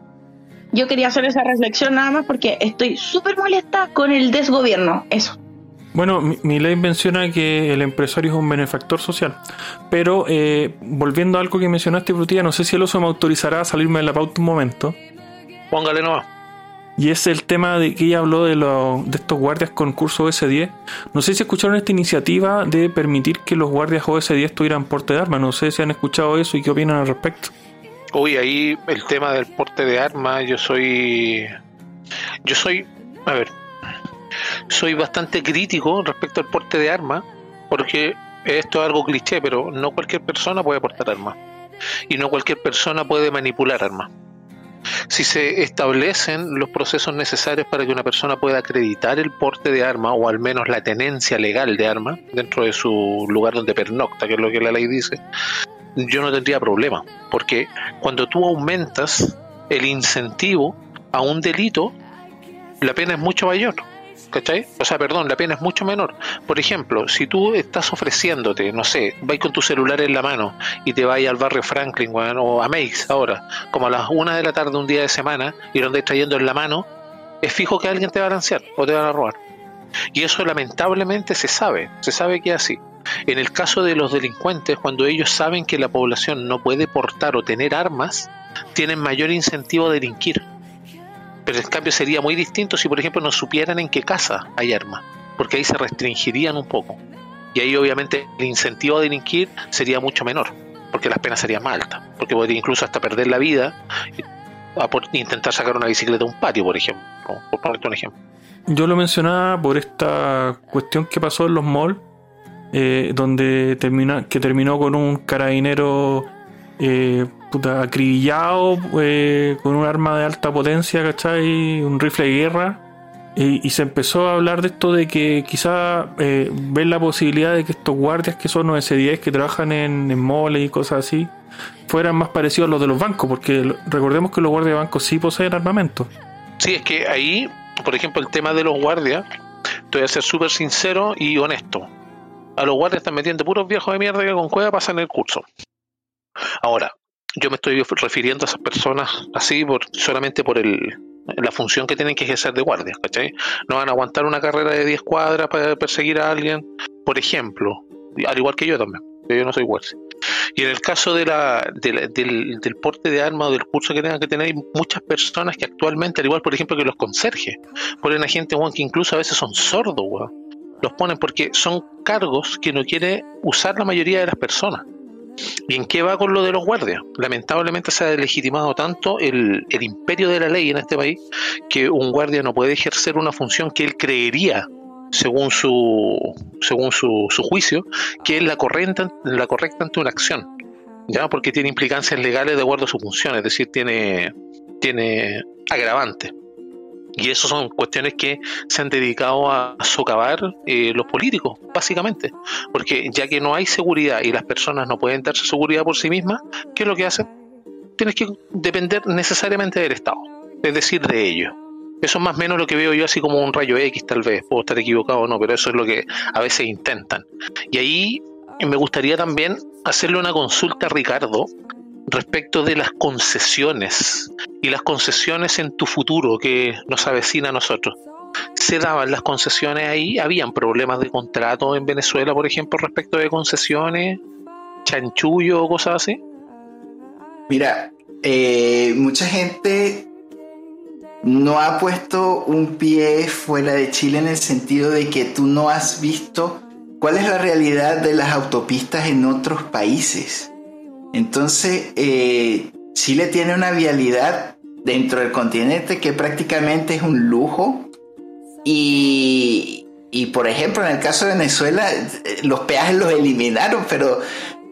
[SPEAKER 3] Yo quería hacer esa reflexión nada más porque estoy súper molesta con el desgobierno. Eso.
[SPEAKER 5] Bueno, mi, ley menciona que el empresario es un benefactor social, pero eh, volviendo a algo que mencionaste, Frutilla, no sé si el oso me autorizará a salirme de la pauta un momento.
[SPEAKER 1] Póngale nomás.
[SPEAKER 5] Y es el tema de que ella habló de, de estos guardias con curso OS10. No sé si escucharon esta iniciativa de permitir que los guardias OS10 tuvieran porte de arma. No sé si han escuchado eso y qué opinan al respecto.
[SPEAKER 1] Uy, ahí el tema del porte de arma, yo soy... Yo soy... A ver, soy bastante crítico respecto al porte de armas, porque esto es algo cliché, pero no cualquier persona puede portar armas. Y no cualquier persona puede manipular armas. Si se establecen los procesos necesarios para que una persona pueda acreditar el porte de arma o al menos la tenencia legal de arma dentro de su lugar donde pernocta, que es lo que la ley dice, yo no tendría problema, porque cuando tú aumentas el incentivo a un delito, la pena es mucho mayor. ¿Cachai? O sea, perdón, la pena es mucho menor. Por ejemplo, si tú estás ofreciéndote, no sé, vais con tu celular en la mano y te vas al barrio Franklin o a Makes ahora, como a las una de la tarde un día de semana y lo andáis trayendo en la mano, es fijo que alguien te va a lancear o te van a robar. Y eso lamentablemente se sabe, se sabe que es así. En el caso de los delincuentes, cuando ellos saben que la población no puede portar o tener armas, tienen mayor incentivo a delinquir. Pero en cambio sería muy distinto si, por ejemplo, no supieran en qué casa hay armas, porque ahí se restringirían un poco. Y ahí obviamente el incentivo a delinquir sería mucho menor, porque las penas serían más altas, porque podría incluso hasta perder la vida a por intentar sacar una bicicleta de un patio, por ejemplo, por ponerte un ejemplo.
[SPEAKER 5] Yo lo mencionaba por esta cuestión que pasó en los malls, eh, donde termina, que terminó con un carabinero eh, puta, acribillado eh, con un arma de alta potencia, ¿cachai? Un rifle de guerra. Y, se empezó a hablar de esto de que quizá eh, ven la posibilidad de que estos guardias que son los S10 que trabajan en, en y cosas así fueran más parecidos a los de los bancos, porque recordemos que los guardias de bancos sí poseen armamento.
[SPEAKER 1] Sí, es que ahí, por ejemplo, el tema de los guardias, te voy a ser súper sincero y honesto. A los guardias están metiendo puros viejos de mierda que con cueva pasan el curso. Ahora, yo me estoy refiriendo a esas personas así por, solamente por el, la función que tienen que ejercer de guardias, ¿cachai? No van a aguantar una carrera de 10 cuadras para perseguir a alguien, por ejemplo, al igual que yo también, yo no soy guardia. Y en el caso de la, del, del, porte de armas o del curso que tengan que tener, hay muchas personas que actualmente, al igual por ejemplo que los conserjes, ponen a gente que incluso a veces son sordos, Los ponen porque son cargos que no quiere usar la mayoría de las personas. ¿Y en qué va con lo de los guardias? Lamentablemente se ha legitimado tanto el, imperio de la ley en este país que un guardia no puede ejercer una función que él creería según su según su, su juicio que es la correcta la correcta ante una acción ya porque tiene implicancias legales de acuerdo a su función es decir tiene tiene agravantes y eso son cuestiones que se han dedicado a socavar eh, los políticos, básicamente. Porque ya que no hay seguridad y las personas no pueden darse seguridad por sí mismas, ¿qué es lo que hacen? Tienes que depender necesariamente del Estado, es decir, de ellos. Eso es más o menos lo que veo yo así como un rayo X tal vez, puedo estar equivocado o no, pero eso es lo que a veces intentan. Y ahí me gustaría también hacerle una consulta a Ricardo respecto de las concesiones y las concesiones en tu futuro que nos avecina a nosotros. ¿Se daban las concesiones ahí? ¿Habían problemas de contrato en Venezuela, por ejemplo, respecto de concesiones, chanchullo o cosas así?
[SPEAKER 4] Mira, eh, mucha gente no ha puesto un pie fuera de Chile en el sentido de que tú no has visto cuál es la realidad de las autopistas en otros países. Entonces, eh, Chile tiene una vialidad dentro del continente que prácticamente es un lujo. Y, por ejemplo, en el caso de Venezuela, eh, los peajes los eliminaron, pero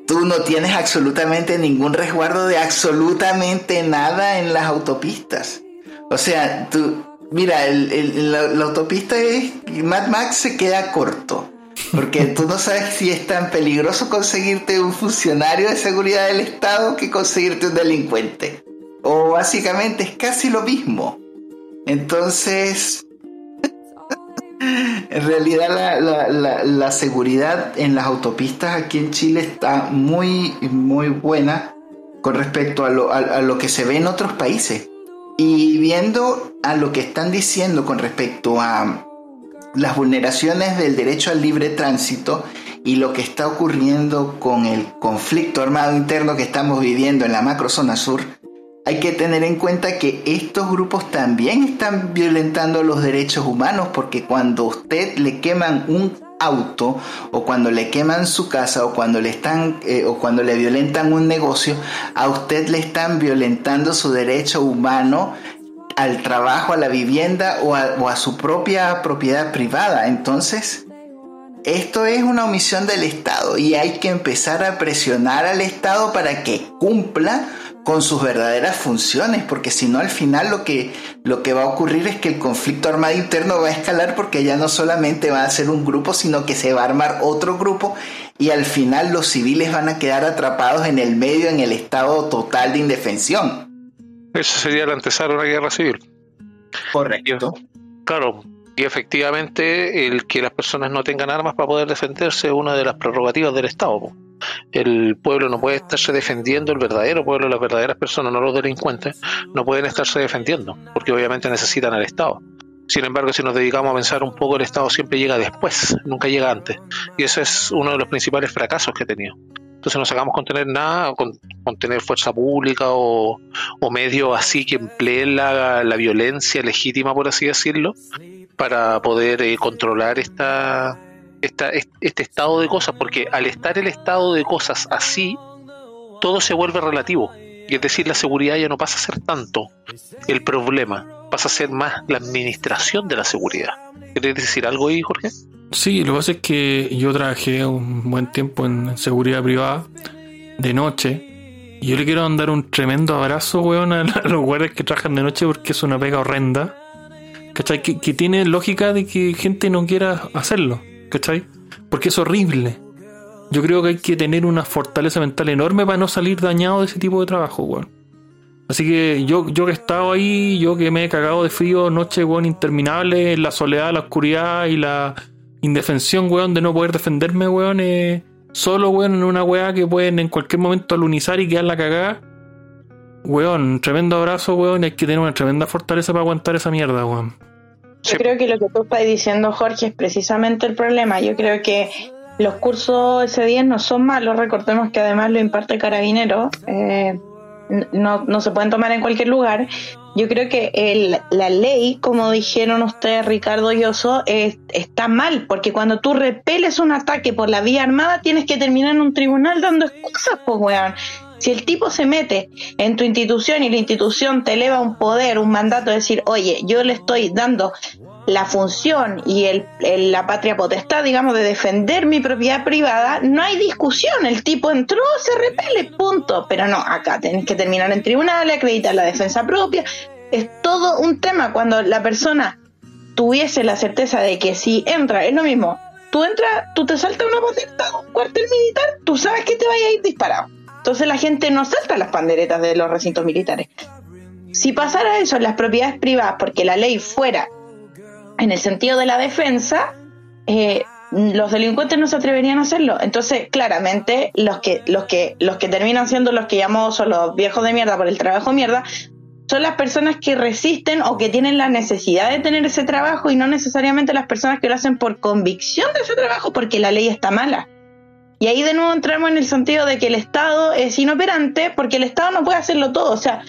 [SPEAKER 4] tú no tienes absolutamente ningún resguardo de absolutamente nada en las autopistas. O sea, tú, mira, la, autopista es, Mad Max se queda corto. Porque tú no sabes si es tan peligroso conseguirte un funcionario de seguridad del Estado que conseguirte un delincuente. O básicamente es casi lo mismo. Entonces, <laughs> en realidad la, seguridad en las autopistas aquí en Chile está muy, muy buena con respecto a lo, a lo que se ve en otros países. Y viendo a lo que están diciendo con respecto a las vulneraciones del derecho al libre tránsito y lo que está ocurriendo con el conflicto armado interno que estamos viviendo en la macrozona sur, hay que tener en cuenta que estos grupos también están violentando los derechos humanos porque cuando usted le queman un auto o cuando le queman su casa o cuando le están eh, o cuando le violentan un negocio, a usted le están violentando su derecho humano al trabajo, a la vivienda o a, su propia propiedad privada. Entonces, esto es una omisión del Estado y hay que empezar a presionar al Estado para que cumpla con sus verdaderas funciones, porque si no al final lo que, lo que va a ocurrir es que el conflicto armado interno va a escalar porque ya no solamente va a ser un grupo, sino que se va a armar otro grupo y al final los civiles van a quedar atrapados en el medio, en el estado total de indefensión.
[SPEAKER 1] Eso sería el antesala a una guerra civil.
[SPEAKER 4] Correcto.
[SPEAKER 1] Claro, y efectivamente el que las personas no tengan armas para poder defenderse es una de las prerrogativas del Estado. po. El pueblo no puede estarse defendiendo, el verdadero pueblo, las verdaderas personas, no los delincuentes, no pueden estarse defendiendo, porque obviamente necesitan al Estado. Sin embargo, si nos dedicamos a pensar un poco, el Estado siempre llega después, nunca llega antes. Y ese es uno de los principales fracasos que he tenido. Entonces no sacamos con tener nada, con, tener fuerza pública o, o medios así que empleen la, la violencia legítima, por así decirlo, para poder eh, controlar esta, esta, est- este estado de cosas, porque al estar el estado de cosas así, todo se vuelve relativo. Y es decir, la seguridad ya no pasa a ser tanto el problema, pasa a ser más la administración de la seguridad. ¿Quieres decir algo ahí, Jorge?
[SPEAKER 5] Sí, lo que pasa es que yo trabajé un buen tiempo en, seguridad privada de noche. Y yo le quiero mandar un tremendo abrazo, weón, a, a los guardias que trabajan de noche porque es una pega horrenda. ¿Cachai? Que, que tiene lógica de que gente no quiera hacerlo. ¿Cachai? Porque es horrible. Yo creo que hay que tener una fortaleza mental enorme para no salir dañado de ese tipo de trabajo, weón. Así que yo, yo que he estado ahí, yo que me he cagado de frío, noche, weón, interminable, en la soledad, la oscuridad y la indefensión, weón, de no poder defenderme, weón, eh, solo, weón, en una weá que pueden en cualquier momento alunizar y quedar la cagada. Weón, tremendo abrazo, weón, y hay que tener una tremenda fortaleza para aguantar esa mierda, weón.
[SPEAKER 3] Yo creo que lo que tú estás diciendo, Jorge, es precisamente el problema. Yo creo que los cursos S10 no son malos. Recordemos que además lo imparte Carabinero. eh, no, no se pueden tomar en cualquier lugar. Yo creo que el- la ley, como dijeron ustedes, Ricardo y Oso, es- está mal, porque cuando tú repeles un ataque por la vía armada, tienes que terminar en un tribunal dando excusas, pues, weón. Si el tipo se mete en tu institución y la institución te eleva un poder, un mandato, de decir, oye, yo le estoy dando la función y el, la patria potestad, digamos, de defender mi propiedad privada, no hay discusión. El tipo entró, se repele, punto. Pero no, acá tenés que terminar en tribunales, acreditar la defensa propia. Es todo un tema cuando la persona tuviese la certeza de que si entra, es lo mismo. Tú entras, tú te saltas una potestad, un cuartel militar, tú sabes que te vaya a ir disparado. Entonces la gente no salta las panderetas de los recintos militares. Si pasara eso en las propiedades privadas, porque la ley fuera en el sentido de la defensa, eh, los delincuentes no se atreverían a hacerlo. Entonces, claramente, los que, los que, los que terminan siendo los que llamamos son los viejos de mierda por el trabajo mierda, son las personas que resisten o que tienen la necesidad de tener ese trabajo y no necesariamente las personas que lo hacen por convicción de ese trabajo porque la ley está mala. Y ahí de nuevo entramos en el sentido de que el Estado es inoperante porque el Estado no puede hacerlo todo. O sea,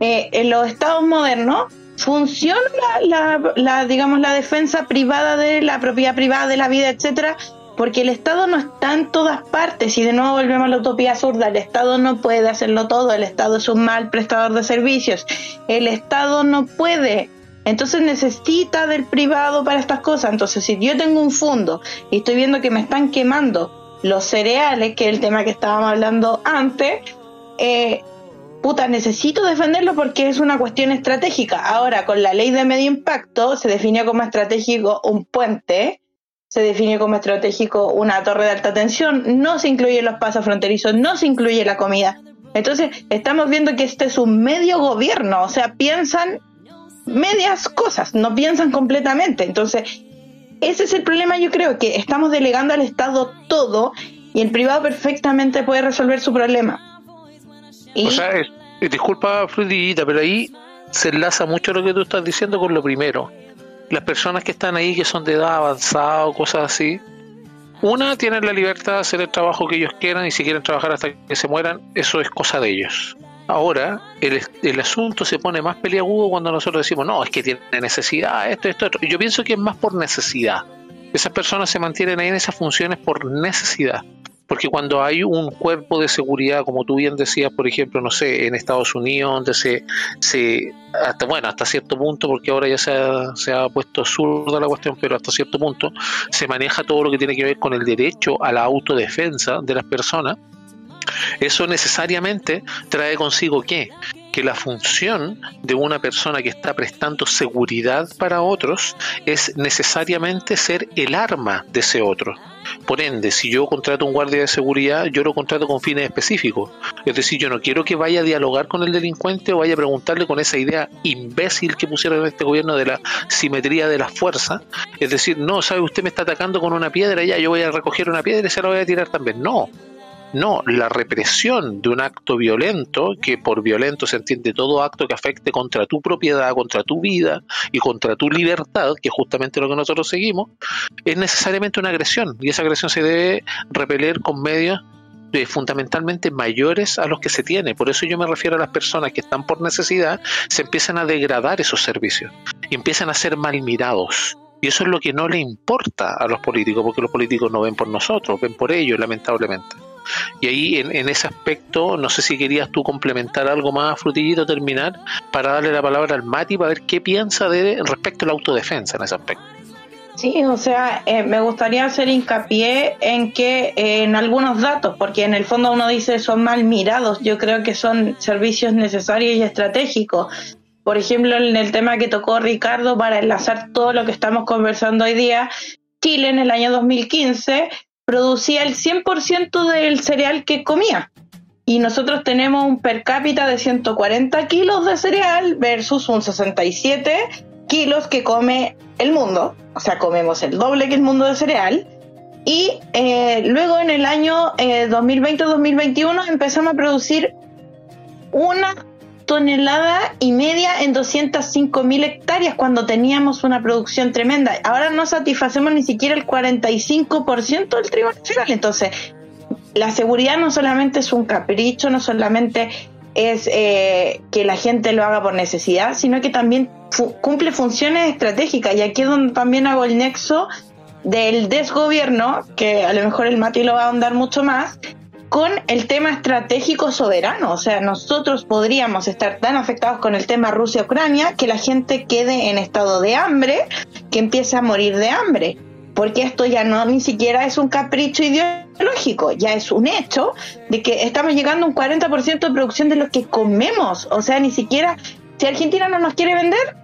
[SPEAKER 3] eh, en los estados modernos funciona la, la- la, digamos, la defensa privada de la propiedad privada de la vida, etcétera, porque el Estado no está en todas partes. Y de nuevo volvemos a la utopía absurda, el Estado no puede hacerlo todo, el Estado es un mal prestador de servicios, el Estado no puede, entonces necesita del privado para estas cosas, entonces si yo tengo un fondo y estoy viendo que me están quemando los cereales, que es el tema que estábamos hablando antes, eh, puta, necesito defenderlo porque es una cuestión estratégica. Ahora, con la ley de medio impacto, se definió como estratégico un puente, se definió como estratégico una torre de alta tensión, no se incluyen los pasos fronterizos, no se incluye la comida. Entonces, estamos viendo que este es un medio gobierno, o sea, piensan medias cosas, no piensan completamente. Entonces, ese es el problema, yo creo, que estamos delegando al Estado todo y el privado perfectamente puede resolver su problema. Y
[SPEAKER 1] O sea, es- eh, disculpa, Frudita, pero ahí se enlaza mucho lo que tú estás diciendo con lo primero. Las personas que están ahí, que son de edad avanzada o cosas así, una, tienen la libertad de hacer el trabajo que ellos quieran y si quieren trabajar hasta que se mueran, eso es cosa de ellos. Ahora, el, el asunto se pone más peliagudo cuando nosotros decimos, no, es que tiene necesidad, esto, esto, otro. Yo pienso que es más por necesidad. Esas personas se mantienen ahí en esas funciones por necesidad Porque cuando hay un cuerpo de seguridad, como tú bien decías, por ejemplo, no sé, en Estados Unidos, donde se, se hasta bueno, hasta cierto punto, porque ahora ya se ha, se ha puesto zurda la cuestión, pero hasta cierto punto se maneja todo lo que tiene que ver con el derecho a la autodefensa de las personas. Eso necesariamente trae consigo que que la función de una persona que está prestando seguridad para otros es necesariamente ser el arma de ese otro. Por ende, si yo contrato un guardia de seguridad, yo lo contrato con fines específicos. Es decir, yo no quiero que vaya a dialogar con el delincuente o vaya a preguntarle con esa idea imbécil que pusieron en este gobierno de la simetría de las fuerzas. Es decir, no, sabe, usted me está atacando con una piedra, ya yo voy a recoger una piedra y se la voy a tirar también. No, no, la represión de un acto violento, que por violento se entiende todo acto que afecte contra tu propiedad, contra tu vida y contra tu libertad, que es justamente lo que nosotros seguimos, es necesariamente una agresión y esa agresión se debe repeler con medios eh, fundamentalmente mayores a los que se tiene. Por eso yo me refiero a las personas que están por necesidad, se empiezan a degradar esos servicios y empiezan a ser mal mirados. Y eso es lo que no le importa a los políticos, porque los políticos no ven por nosotros, ven por ellos, lamentablemente. Y ahí en, ese aspecto, no sé si querías tú complementar algo más, Frutillito, terminar, para darle la palabra al Mati para ver qué piensa de respecto a la autodefensa en ese aspecto.
[SPEAKER 3] Sí, o sea, eh, me gustaría hacer hincapié en que eh, en algunos datos, porque en el fondo uno dice son mal mirados, yo creo que son servicios necesarios y estratégicos. Por ejemplo, en el tema que tocó Ricardo para enlazar todo lo que estamos conversando hoy día, Chile en el año 2015 producía el 100% del cereal que comía. Y nosotros tenemos un per cápita de 140 kilos de cereal versus un 67 kilos que come el mundo. O sea, comemos el doble que el mundo de cereal. Y eh, luego en el año 2020-2021 eh, empezamos a producir una tonelada y media en 205 mil hectáreas cuando teníamos una producción tremenda. Ahora no satisfacemos ni siquiera el 45% del trigo nacional. Entonces, la seguridad no solamente es un capricho, no solamente es eh, que la gente lo haga por necesidad, sino que también cumple funciones estratégicas. Y aquí es donde también hago el nexo del desgobierno, que a lo mejor el Mati lo va a ahondar mucho más, con el tema estratégico soberano. O sea, nosotros podríamos estar tan afectados con el tema Rusia-Ucrania que la gente quede en estado de hambre, que empiece a morir de hambre. Porque esto ya no ni siquiera es un capricho ideológico, ya es un hecho de que estamos llegando a un 40% de producción de lo que comemos. O sea, ni siquiera, si Argentina no nos quiere vender,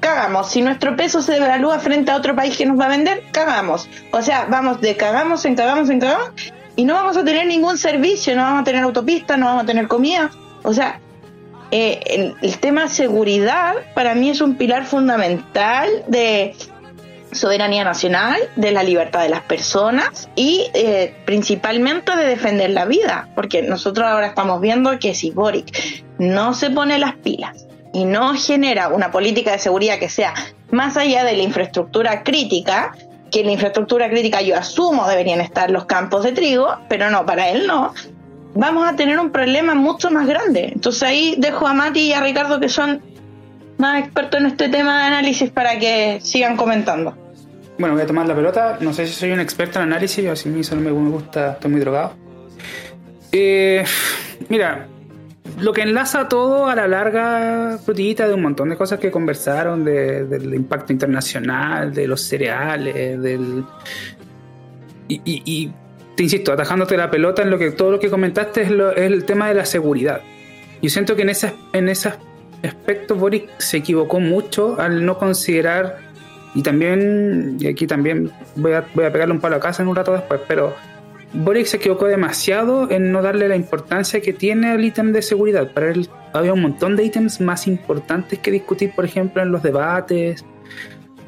[SPEAKER 3] cagamos. Si nuestro peso se devalúa frente a otro país que nos va a vender, cagamos. O sea, vamos de cagamos en cagamos en cagamos y no vamos a tener ningún servicio, no vamos a tener autopistas, no vamos a tener comida. O sea, eh, el, tema seguridad para mí es un pilar fundamental de soberanía nacional, de la libertad de las personas y eh, principalmente de defender la vida, porque nosotros ahora estamos viendo que si Boric no se pone las pilas y no genera una política de seguridad que sea más allá de la infraestructura crítica, que la infraestructura crítica yo asumo deberían estar los campos de trigo, pero no, para él no, vamos a tener un problema mucho más grande. Entonces ahí dejo a Mati y a Ricardo que son más expertos en este tema de análisis para que sigan comentando.
[SPEAKER 2] Bueno, voy a tomar la pelota. No sé si soy un experto en análisis, o si a mí solo me gusta, estoy muy drogado. Eh, mira, lo que enlaza todo a la larga frutillita de un montón de cosas que conversaron, del impacto internacional, de los cereales, del... Y, te insisto, atajándote la pelota en lo que todo lo que comentaste es, el tema de la seguridad. Yo siento que en ese, en ese aspecto Boric se equivocó mucho al no considerar, y también, y aquí también voy a, voy a pegarle un palo a casa en un rato después, pero Boric se equivocó demasiado en no darle la importancia que tiene al ítem de seguridad. Para él había un montón de ítems más importantes que discutir, por ejemplo, en los debates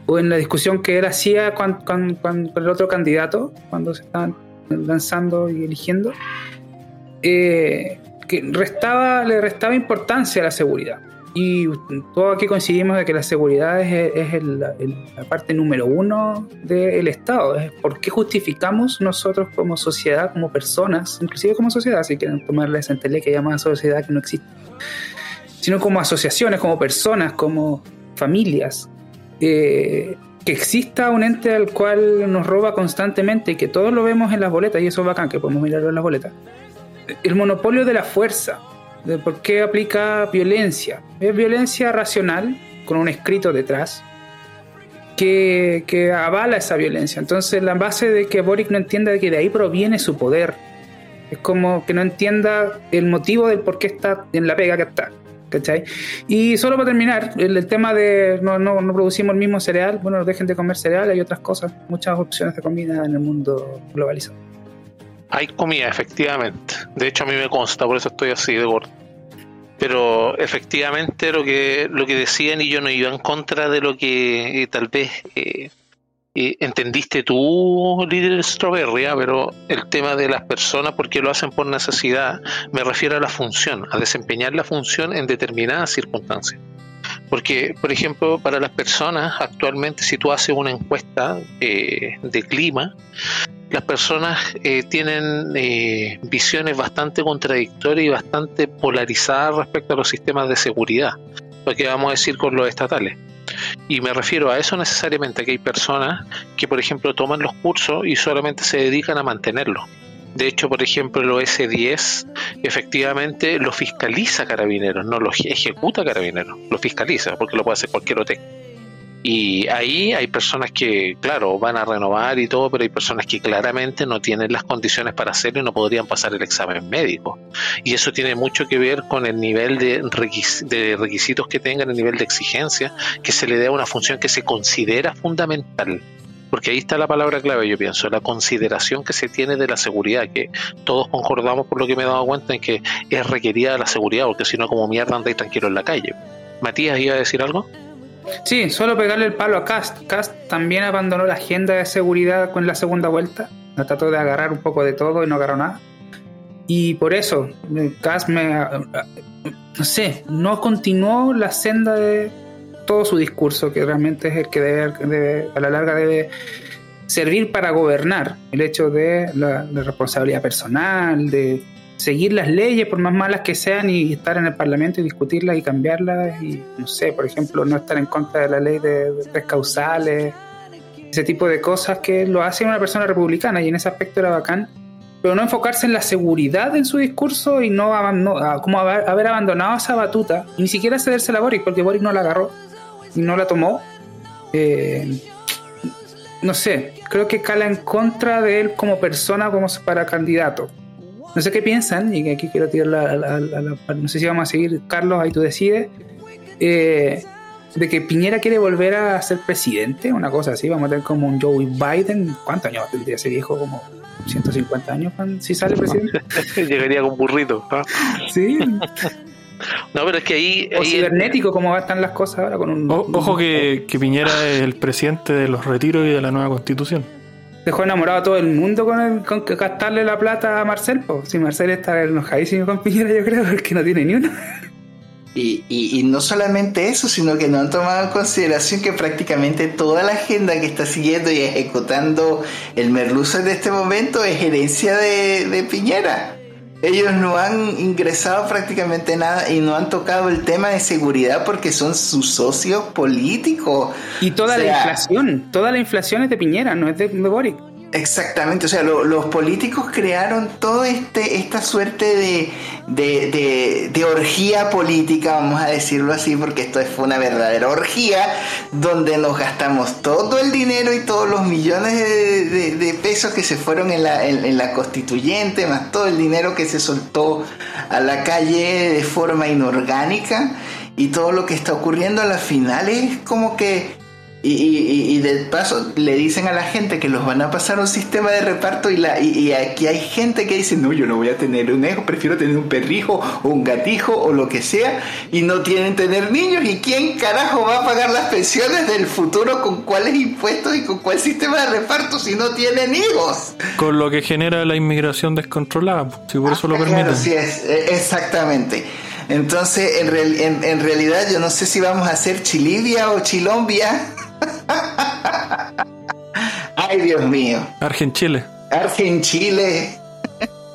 [SPEAKER 2] o en la discusión que él hacía con, el otro candidato, cuando se estaban lanzando y eligiendo, eh, que le restaba importancia a la seguridad. Y todos aquí coincidimos de que la seguridad es, la parte número uno del Estado. Es por qué justificamos nosotros como sociedad, como personas, inclusive como sociedad, si quieren tomarle esa que llama sociedad que no existe, sino como asociaciones, como personas, como familias. Eh, que exista un ente al cual nos roba constantemente y que todos lo vemos en las boletas, y eso es bacán que podemos mirarlo en las boletas. El monopolio de la fuerza, de por qué aplica violencia. Es violencia racional, con un escrito detrás, que, que avala esa violencia. Entonces, la base de que Boric no entienda que de ahí proviene su poder. Es como que no entienda el motivo del por qué está en la pega que está. ¿Cachai? Y solo para terminar, el, el tema de no, no, no producimos el mismo cereal, bueno, dejen de comer cereal, hay otras cosas, muchas opciones de comida en el mundo globalizado.
[SPEAKER 1] Hay comida, efectivamente. De hecho, a mí me consta, por eso estoy así de gordo. Pero efectivamente lo que lo que decían y yo no iba en contra de lo que eh, tal vez eh, eh, entendiste tú, líder Strawberry, ah, pero el tema de las personas, porque lo hacen por necesidad, me refiero a la función, a desempeñar la función en determinadas circunstancias. Porque, por ejemplo, para las personas, actualmente, si tú haces una encuesta eh, de clima, las personas eh, tienen eh, visiones bastante contradictorias y bastante polarizadas respecto a los sistemas de seguridad, lo que vamos a decir con los estatales. Y me refiero a eso necesariamente, que hay personas que, por ejemplo, toman los cursos y solamente se dedican a mantenerlos. De hecho, por ejemplo, el OS10 efectivamente lo fiscaliza Carabineros, no lo ejecuta Carabineros, lo fiscaliza, porque lo puede hacer cualquier hotel. Y ahí hay personas que, claro, van a renovar y todo, pero hay personas que claramente no tienen las condiciones para hacerlo y no podrían pasar el examen médico. Y eso tiene mucho que ver con el nivel de, de requisitos que tengan, el nivel de exigencia que se le dé a una función que se considera fundamental. Porque ahí está la palabra clave, yo pienso, la consideración que se tiene de la seguridad, que todos concordamos por lo que me he dado cuenta en que es requerida la seguridad, porque si no, como mierda andáis tranquilo en la calle. Matías, ¿iba a decir algo?
[SPEAKER 2] Sí, solo pegarle el palo a Cast. Cast también abandonó la agenda de seguridad con la segunda vuelta. Trató de agarrar un poco de todo y no agarró nada. Y por eso, Cast me. No sé, no continuó la senda de todo su discurso, que realmente es el que debe, a la larga debe servir para gobernar. El hecho de la responsabilidad personal, de seguir las leyes, por más malas que sean, y estar en el Parlamento y discutirlas y cambiarlas. Y no sé, por ejemplo, no estar en contra de la ley de, de causales, ese tipo de cosas que lo hace una persona republicana, y en ese aspecto era bacán. Pero no enfocarse en la seguridad en su discurso y no, no como haber, abandonado esa batuta, y ni siquiera cederse a Boric, porque Boric no la agarró y no la tomó. Eh, no sé, creo que cala en contra de él como persona, como para candidato. No sé qué piensan, y aquí quiero tirar la, la, la, la, No sé si vamos a seguir, Carlos, ahí tú decides. Eh, de que Piñera quiere volver a ser presidente, una cosa así. Vamos a tener como un Joe Biden. ¿Cuántos años tendría ese viejo? Como 150 años, si sale presidente. <laughs>
[SPEAKER 1] Llegaría con burrito. ¿no?
[SPEAKER 2] Sí.
[SPEAKER 1] No, pero es que ahí.
[SPEAKER 2] O
[SPEAKER 1] ahí
[SPEAKER 2] cibernético, ¿cómo están las cosas ahora? Con un,
[SPEAKER 5] O- ojo que, que Piñera es el presidente de los retiros y de la nueva constitución.
[SPEAKER 2] Dejó enamorado a todo el mundo con, el, con gastarle la plata a Marcel. Po. Si Marcel está enojadísimo con Piñera, yo creo, porque no tiene ni uno.
[SPEAKER 4] Y, y, y, no solamente eso, sino que no han tomado en consideración que prácticamente toda la agenda que está siguiendo y ejecutando el Merluza en este momento es herencia de, de Piñera. Ellos no han ingresado prácticamente nada y no han tocado el tema de seguridad porque son sus socios políticos.
[SPEAKER 2] Y toda
[SPEAKER 4] O sea,
[SPEAKER 2] la inflación, toda la inflación es de Piñera, no es de, de Boric.
[SPEAKER 4] Exactamente, o sea, lo- los políticos crearon toda este, esta suerte de, de, de- orgía política, vamos a decirlo así, porque esto fue una verdadera orgía, donde nos gastamos todo el dinero y todos los millones de pesos que se fueron en la, en- en la constituyente, más todo el dinero que se soltó a la calle de forma inorgánica, y todo lo que está ocurriendo a la final es como que y, y, y de paso le dicen a la gente que los van a pasar a un sistema de reparto y, la, y, y aquí hay gente que dice, no, yo no voy a tener un hijo, prefiero tener un perrijo o un gatijo o lo que sea y no tienen tener niños. ¿Y quién carajo va a pagar las pensiones del futuro con cuáles impuestos y con cuál sistema de reparto si no tienen hijos?
[SPEAKER 5] Con lo que genera la inmigración descontrolada, si por eso lo permiten.
[SPEAKER 4] Claro, sí es, eh, exactamente. Entonces, en, real- en, en realidad yo no sé si vamos a hacer Chilivia o Chilombia. Ay, Dios mío.
[SPEAKER 5] Argen Chile.
[SPEAKER 4] Argen Chile.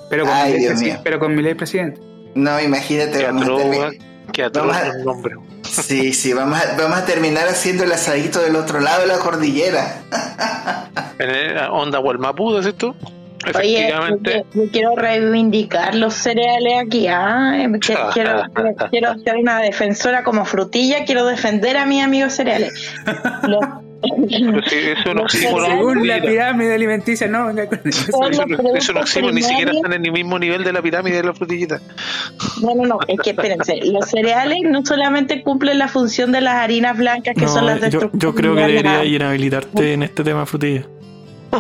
[SPEAKER 2] Pero con,
[SPEAKER 4] Ay, Dios mío.
[SPEAKER 2] pero con Milei presidente.
[SPEAKER 4] No, imagínate,
[SPEAKER 1] que
[SPEAKER 4] vamos a
[SPEAKER 1] atroz,
[SPEAKER 4] terminar-
[SPEAKER 1] que
[SPEAKER 4] vamos a-
[SPEAKER 1] los nombres.
[SPEAKER 4] Sí, sí, vamos a, vamos a terminar haciendo el asadito del otro lado de la cordillera.
[SPEAKER 1] En el- onda Walmapú, decís tú.
[SPEAKER 3] Oye, yo, yo quiero reivindicar los cereales aquí, ¿ah? Eh, <laughs> Quiero, quiero ser una defensora como frutilla, quiero defender a mis amigos cereales. Los-
[SPEAKER 1] sí, eso es un <laughs>
[SPEAKER 3] los
[SPEAKER 1] oxímoron.
[SPEAKER 3] cereales-
[SPEAKER 2] Según la pirámide alimenticia, no, eso.
[SPEAKER 1] Eso, no- no oxímoron, ni siquiera están en el mismo nivel de la pirámide de la frutillita.
[SPEAKER 3] No, no, no, es que espérense, los cereales no solamente cumplen la función de las harinas blancas que son
[SPEAKER 5] No,
[SPEAKER 3] las de
[SPEAKER 5] yo, yo creo que debería ir a habilitarte en este tema frutilla.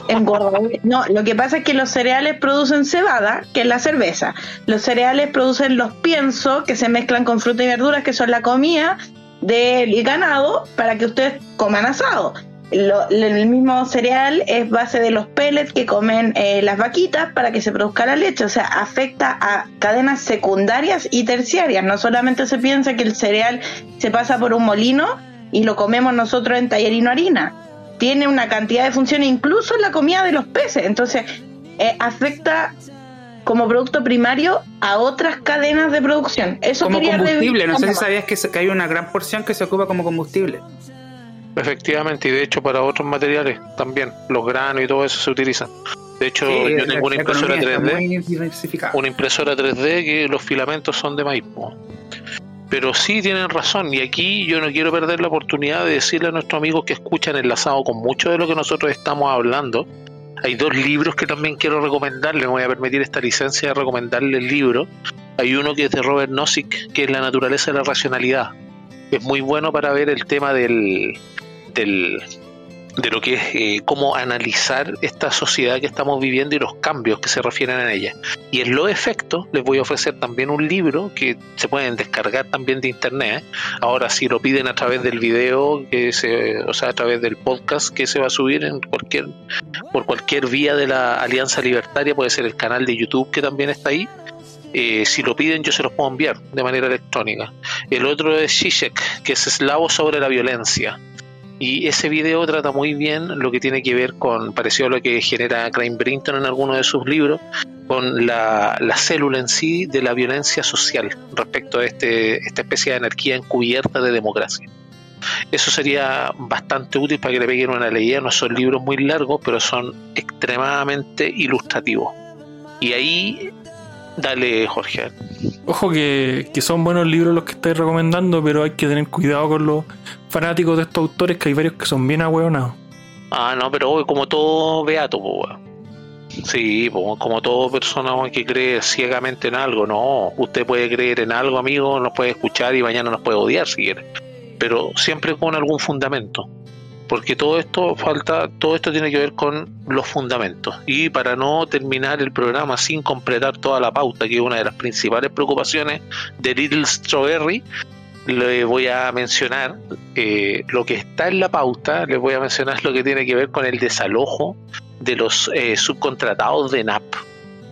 [SPEAKER 3] Engordadores. No, lo que pasa es que los cereales producen cebada, que es la cerveza. Los cereales producen los piensos, que se mezclan con frutas y verduras, que son la comida del ganado, para que ustedes coman asado. El mismo cereal es base de los pellets que comen eh, las vaquitas para que se produzca la leche. O sea, afecta a cadenas secundarias y terciarias. No solamente se piensa que el cereal se pasa por un molino y lo comemos nosotros en tallerino harina tiene una cantidad de funciones, incluso en la comida de los peces. Entonces, eh, afecta como producto primario a otras cadenas de producción. Eso
[SPEAKER 2] Como
[SPEAKER 3] quería
[SPEAKER 2] combustible, no sé si sabías que, se- que hay una gran porción que se ocupa como combustible.
[SPEAKER 1] Efectivamente, y de hecho para otros materiales también, los granos y todo eso se utilizan. De hecho,
[SPEAKER 2] Sí,
[SPEAKER 1] yo tengo una impresora
[SPEAKER 2] economía está
[SPEAKER 1] 3D,
[SPEAKER 2] muy diversificada.
[SPEAKER 1] una impresora 3D que los filamentos son de maíz. Pero sí tienen razón, y aquí yo no quiero perder la oportunidad de decirle a nuestros amigos que escuchan enlazado con mucho de lo que nosotros estamos hablando. Hay dos libros que también quiero recomendarles, me voy a permitir esta licencia de recomendarle el libro. Hay uno que es de Robert Nozick, que es La naturaleza de la racionalidad. Es muy bueno para ver el tema del, del de lo que es eh, cómo analizar esta sociedad que estamos viviendo y los cambios que se refieren a ella. Y en los efectos les voy a ofrecer también un libro que se pueden descargar también de internet. Ahora si lo piden a través del video, que se, o sea, a través del podcast que se va a subir en cualquier por cualquier vía de la Alianza Libertaria, puede ser el canal de YouTube que también está ahí. Eh, si lo piden yo se los puedo enviar de manera electrónica. El otro es Zizek, que es eslavo sobre la violencia. Y ese video trata muy bien lo que tiene que ver con, parecido a lo que genera Crane Brinton en alguno de sus libros, con la, la célula en sí de la violencia social respecto a este, esta especie de anarquía encubierta de democracia. Eso sería bastante útil para que le peguen una leída. No son libros muy largos, pero son extremadamente ilustrativos. Y ahí, dale, Jorge.
[SPEAKER 5] Ojo que, que son buenos libros los que estáis recomendando, pero hay que tener cuidado con los fanáticos de estos autores, que hay varios que son bien ahueonados.
[SPEAKER 1] Ah, no, pero como todo beato, pues. Sí, como toda persona que cree ciegamente en algo, no. Usted puede creer en algo, amigo, nos puede escuchar y mañana nos puede odiar si quiere. Pero siempre con algún fundamento. Porque todo esto falta, todo esto tiene que ver con los fundamentos. Y para no terminar el programa sin completar toda la pauta, que es una de las principales preocupaciones de Little Strawberry, le voy a mencionar eh, lo que está en la pauta, les voy a mencionar lo que tiene que ver con el desalojo de los eh, subcontratados de NAP.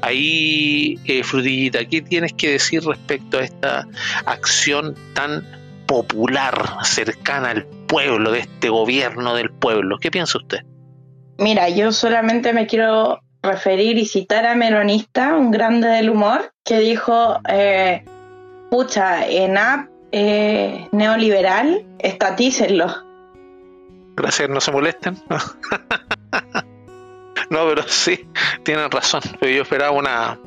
[SPEAKER 1] Ahí, eh, Frutillita, ¿qué tienes que decir respecto a esta acción tan popular, cercana al pueblo, de este gobierno del pueblo? ¿Qué piensa usted?
[SPEAKER 3] Mira, yo solamente me quiero referir y citar a Meronista, un grande del humor, que dijo, eh, pucha, ENAP eh, neoliberal, estatícenlo.
[SPEAKER 1] Gracias, no se molesten. <laughs> no, pero sí, tienen razón. Pero yo esperaba una,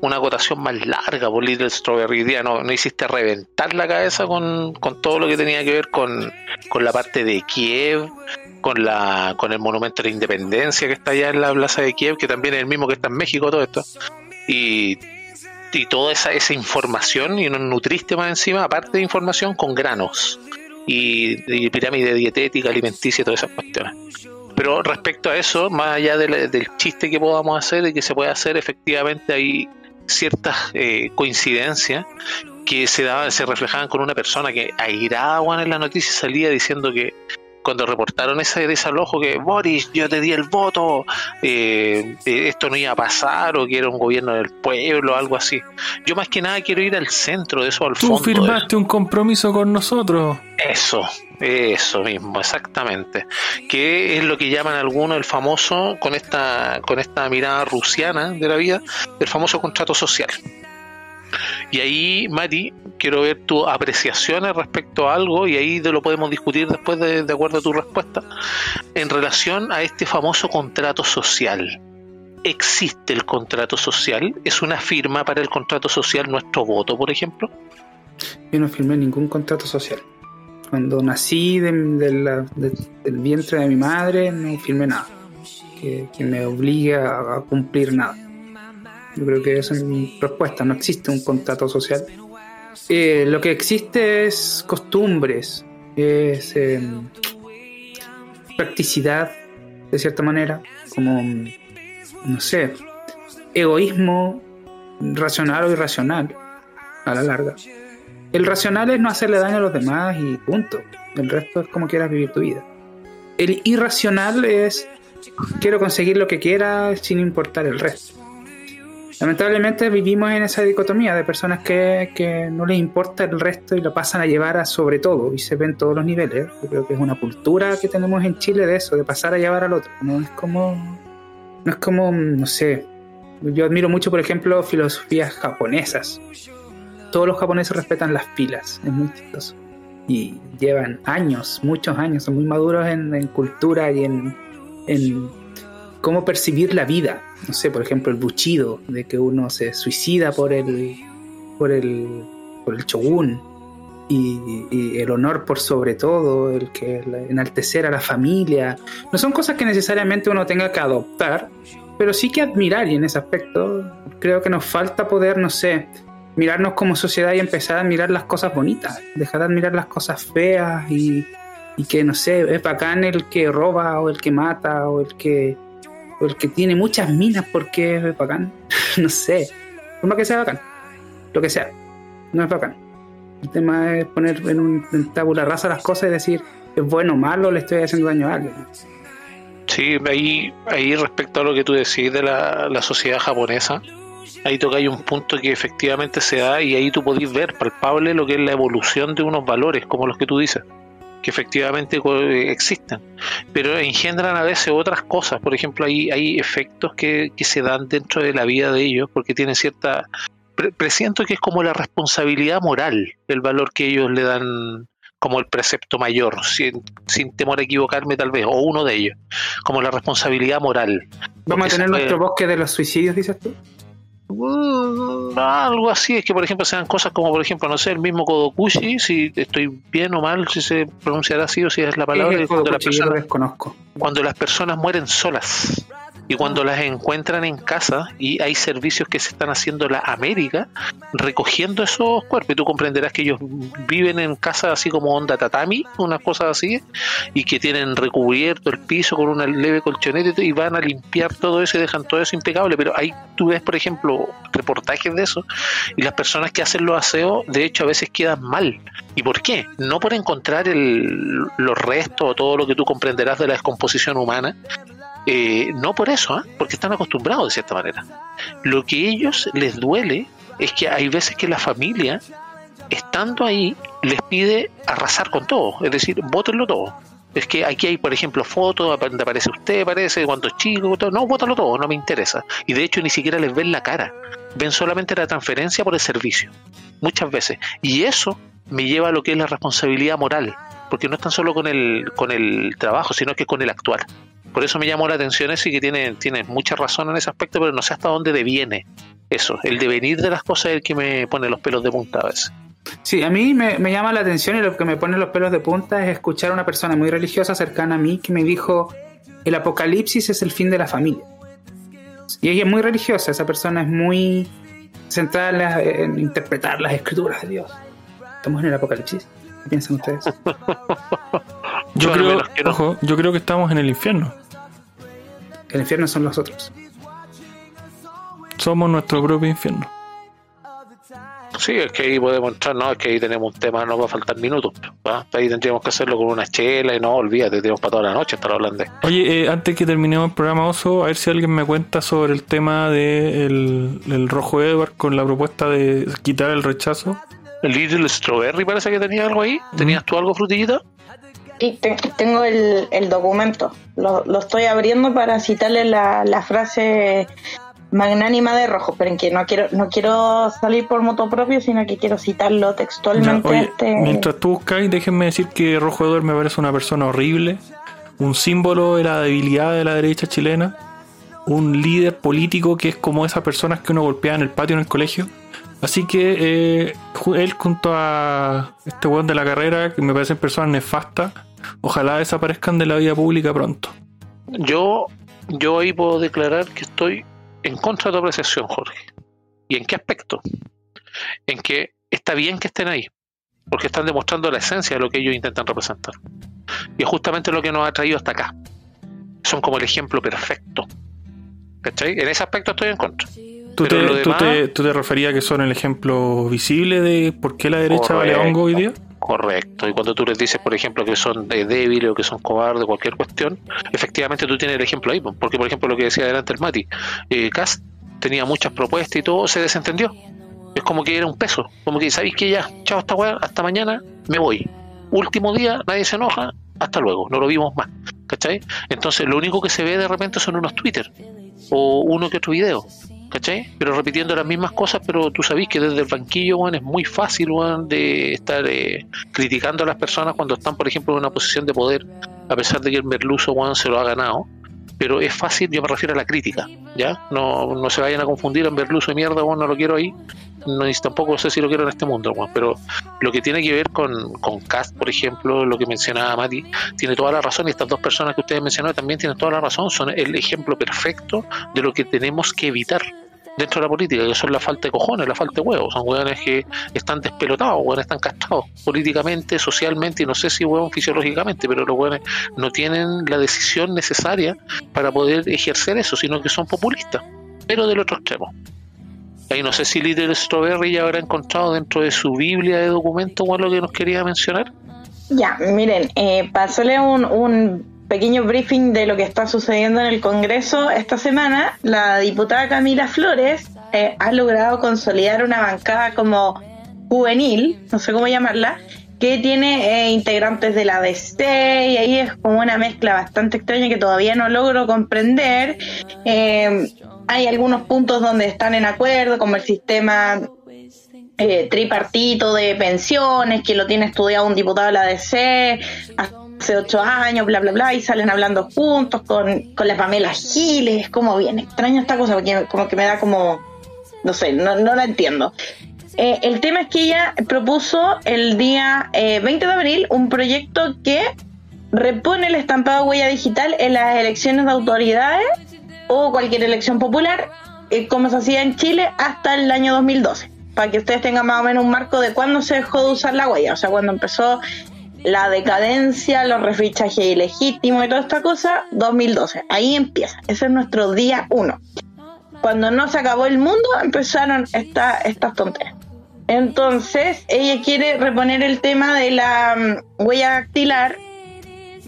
[SPEAKER 1] una acotación más larga por Little Strawberry. Día no, no hiciste reventar la cabeza con, con todo lo que tenía que ver con, con la parte de Kiev, con la con el monumento a la independencia que está allá en la plaza de Kiev, que también es el mismo que está en México, todo esto. Y, y toda esa, esa información, y nos nutriste más encima, aparte de información, con granos y, y pirámide dietética, alimenticia y todas esas cuestiones. Pero respecto a eso, más allá del, del chiste que podamos hacer y que se puede hacer, efectivamente hay ciertas eh, coincidencias que se daban, se reflejaban con una persona que airada en la noticia salía diciendo que cuando reportaron ese desalojo que Boris, yo te di el voto, eh, eh, esto no iba a pasar o que era un gobierno del pueblo, algo así. Yo más que nada quiero ir al centro de eso, al
[SPEAKER 5] Tú
[SPEAKER 1] fondo. eso.
[SPEAKER 5] firmaste un compromiso con nosotros.
[SPEAKER 1] Eso, eso mismo, exactamente. Que es lo que llaman algunos el famoso, con esta, con esta mirada rusiana de la vida, el famoso contrato social. Y ahí, Mati, quiero ver tus apreciaciones respecto a algo y ahí lo podemos discutir después de, acuerdo a tu respuesta. En relación a este famoso contrato social. ¿Existe el contrato social? ¿Es una firma para el contrato social nuestro voto, por ejemplo?
[SPEAKER 2] Yo no firmé ningún contrato social. Cuando nací de, la- de- del vientre de mi madre, no firmé nada que, me obligue a, a cumplir nada. Yo creo que es mi respuesta. No existe un contrato social. Eh, lo que existe es costumbres, es eh, practicidad, de cierta manera, como, no sé, egoísmo racional o irracional a la larga. El racional es no hacerle daño a los demás y punto. El resto es como quieras vivir tu vida. El irracional es quiero conseguir lo que quiera sin importar el resto. Lamentablemente vivimos en esa dicotomía de personas que, que no les importa el resto y lo pasan a llevar a sobre todo y se ven todos los niveles. Yo creo que es una cultura que tenemos en Chile de eso, de pasar a llevar al otro. No es como, no es como, no sé. Yo admiro mucho, por ejemplo, filosofías japonesas. Todos los japoneses respetan las pilas, es muy chistoso. Y llevan años, muchos años, son muy maduros en, en cultura y en, en cómo percibir la vida. No sé, por ejemplo, el buchido, de que uno se suicida por el, por el, por el shogun. Y, el honor por sobre todo, el que enaltecer a la familia. No son cosas que necesariamente uno tenga que adoptar, pero sí que admirar. Y en ese aspecto creo que nos falta poder, no sé, mirarnos como sociedad y empezar a mirar las cosas bonitas. Dejar de admirar las cosas feas y, y que, no sé, es bacán el que roba o el que mata o el que, o el que tiene muchas minas porque es bacán. <laughs> no sé. Como que sea bacán. Lo que sea. No es bacán. El tema es poner en un en tabula rasa las cosas y decir, es bueno o malo, le estoy haciendo daño a alguien.
[SPEAKER 1] Sí, ahí, ahí respecto a lo que tú decís de la, la sociedad japonesa, ahí toca hay un punto que efectivamente se da y ahí tú podés ver palpable lo que es la evolución de unos valores, como los que tú dices, que efectivamente co- eh, existen, pero engendran a veces otras cosas, por ejemplo, hay, hay efectos que, que se dan dentro de la vida de ellos porque tienen cierta... pre- presiento que es como la responsabilidad moral, el valor que ellos le dan como el precepto mayor, sin, sin temor a equivocarme tal vez, o uno de ellos, como la responsabilidad moral.
[SPEAKER 2] Vamos a tener nuestro bosque de los suicidios, dices tú.
[SPEAKER 1] Mm, algo así, es que por ejemplo sean cosas como por ejemplo, no sé, el mismo Kodokushi, si estoy bien o mal, si se pronunciará así o si es la palabra,
[SPEAKER 2] Es
[SPEAKER 1] las personas,
[SPEAKER 2] desconozco.
[SPEAKER 1] cuando las personas mueren solas y cuando las encuentran en casa y hay servicios que se están haciendo la América recogiendo esos cuerpos y tú comprenderás que ellos viven en casas así como onda tatami, unas cosas así y que tienen recubierto el piso con una leve colchoneta y van a limpiar todo eso y dejan todo eso impecable, pero ahí tú ves por ejemplo reportajes de eso y las personas que hacen los aseos de hecho a veces quedan mal. ¿Y por qué? No por encontrar el, los restos o todo lo que tú comprenderás de la descomposición humana, eh, no por eso, ¿ah? porque están acostumbrados de cierta manera. Lo que ellos les duele es que hay veces que la familia, estando ahí, les pide arrasar con todo, es decir, bótenlo todo. Es que aquí hay, por ejemplo, fotos donde aparece usted, parece cuando es chico, no, bótalo todo, no me interesa. Y de hecho ni siquiera les ven la cara, ven solamente la transferencia por el servicio, muchas veces. Y eso me lleva a lo que es la responsabilidad moral, porque no es tan solo con el, con el trabajo, sino que con el actuar. Por eso me llamó la atención eso y que tiene, tiene mucha razón en ese aspecto, pero no sé hasta dónde deviene eso. El devenir de las cosas es el que me pone los pelos de punta a veces.
[SPEAKER 2] Sí, a mí me, me llama la atención y lo que me pone los pelos de punta es escuchar a una persona muy religiosa cercana a mí que me dijo, el apocalipsis es el fin de la familia. Y ella es muy religiosa, esa persona es muy centrada en, la- en interpretar las escrituras de Dios. Estamos en el apocalipsis. ¿Qué piensan ustedes? <laughs>
[SPEAKER 5] Yo creo,
[SPEAKER 1] que no.
[SPEAKER 5] ojo, yo creo que estamos en el infierno.
[SPEAKER 2] El infierno son los otros.
[SPEAKER 5] Somos nuestro propio infierno.
[SPEAKER 1] Sí, es que ahí podemos entrar, no, es que ahí tenemos un tema, no va a faltar minutos. ¿va? Ahí tendríamos que hacerlo con una chela y no, olvídate, tenemos para toda la noche estar hablando de
[SPEAKER 5] Oye, eh, antes que terminemos el programa Oso, a ver si alguien me cuenta sobre el tema de el, el Rojo Edward con la propuesta de quitar el rechazo.
[SPEAKER 1] Little Strawberry parece que tenía algo ahí. ¿Tenías tú algo, frutillita?
[SPEAKER 3] Te- tengo el, el documento. Lo, lo estoy abriendo para citarle la, la frase magnánima de Rojo, pero en que no quiero no quiero salir por moto propio, sino que quiero citarlo textualmente.
[SPEAKER 5] Oye,
[SPEAKER 3] este...
[SPEAKER 5] mientras tú buscas, déjenme decir que Rojo Edor me parece una persona horrible, un símbolo de la debilidad de la derecha chilena, un líder político que es como esas personas que uno golpea en el patio en el colegio. Así que eh, él junto a este weón de la carrera, que me parecen personas nefastas, ojalá desaparezcan de la vida pública pronto.
[SPEAKER 1] Yo, yo ahí puedo declarar que estoy en contra de tu apreciación, Jorge. ¿Y en qué aspecto? En que está bien que estén ahí, porque están demostrando la esencia de lo que ellos intentan representar. Y es justamente lo que nos ha traído hasta acá. Son como el ejemplo perfecto. ¿Cachai? En ese aspecto estoy en contra.
[SPEAKER 5] ¿Tú te,
[SPEAKER 1] lo
[SPEAKER 5] tú
[SPEAKER 1] demás-
[SPEAKER 5] te- tú te referías a que son el ejemplo visible de por qué la derecha vale hongo hoy día?
[SPEAKER 1] Correcto. Y cuando tú les dices, por ejemplo, que son eh, débiles o que son cobardes, cualquier cuestión, efectivamente tú tienes el ejemplo ahí. po. Porque, por ejemplo, lo que decía adelante el Mati, eh, Cast tenía muchas propuestas y todo, se desentendió. Es como que era un peso. Como que, ¿sabéis que ya? Chao, weá, hasta mañana, me voy. Último día, nadie se enoja, hasta luego, no lo vimos más. ¿Cachai? Entonces, lo único que se ve de repente son unos Twitter o uno que otro video. ¿Cachai? Pero repitiendo las mismas cosas, pero tú sabés que desde el banquillo, weón, es muy fácil, weón, de estar eh, criticando a las personas cuando están, por ejemplo, en una posición de poder, a pesar de que el merluzo, weón, se lo ha ganado. Pero es fácil, yo me refiero a la crítica, ¿ya? No, no se vayan a confundir en merluzo de mierda, weón, no lo quiero ahí. No, ni tampoco sé si lo quiero en este mundo. Pero lo que tiene que ver con, con Cast, por ejemplo, lo que mencionaba Mati, tiene toda la razón. Y estas dos personas que ustedes mencionaron también tienen toda la razón. Son el ejemplo perfecto de lo que tenemos que evitar dentro de la política, que son la falta de cojones, la falta de huevos. Son hueones que están despelotados, hueones están castrados políticamente, socialmente y no sé si huevón fisiológicamente, pero los hueones no tienen la decisión necesaria para poder ejercer eso, sino que son populistas, pero del otro extremo. Ahí no sé si Little Strawberry ya habrá encontrado dentro de su Biblia de documentos o lo que nos quería mencionar.
[SPEAKER 3] Ya, miren, eh, hacerle un, un pequeño briefing de lo que está sucediendo en el Congreso esta semana, la diputada Camila Flores eh, ha logrado consolidar una bancada como juvenil, no sé cómo llamarla, que tiene eh, integrantes de la DC y ahí es como una mezcla bastante extraña que todavía no logro comprender. Eh, hay algunos puntos donde están en acuerdo, como el sistema eh, tripartito de pensiones, que lo tiene estudiado un diputado de la DC hace ocho años, bla, bla, bla, y salen hablando juntos con, con la Pamela Giles. Es como bien extraño esta cosa, porque como que me da como, no sé, no, no la entiendo. Eh, el tema es que ella propuso el día eh, 20 de abril un proyecto que repone el estampado huella digital en las elecciones de autoridades o cualquier elección popular, eh, como se hacía en Chile hasta el año 2012, para que ustedes tengan más o menos un marco de cuándo se dejó de usar la huella, o sea, cuando empezó la decadencia, los refichajes ilegítimos y toda esta cosa, 2012, ahí empieza, ese es nuestro día uno. Cuando no se acabó el mundo, empezaron esta, estas tonterías. Entonces, ella quiere reponer el tema de la mm, huella dactilar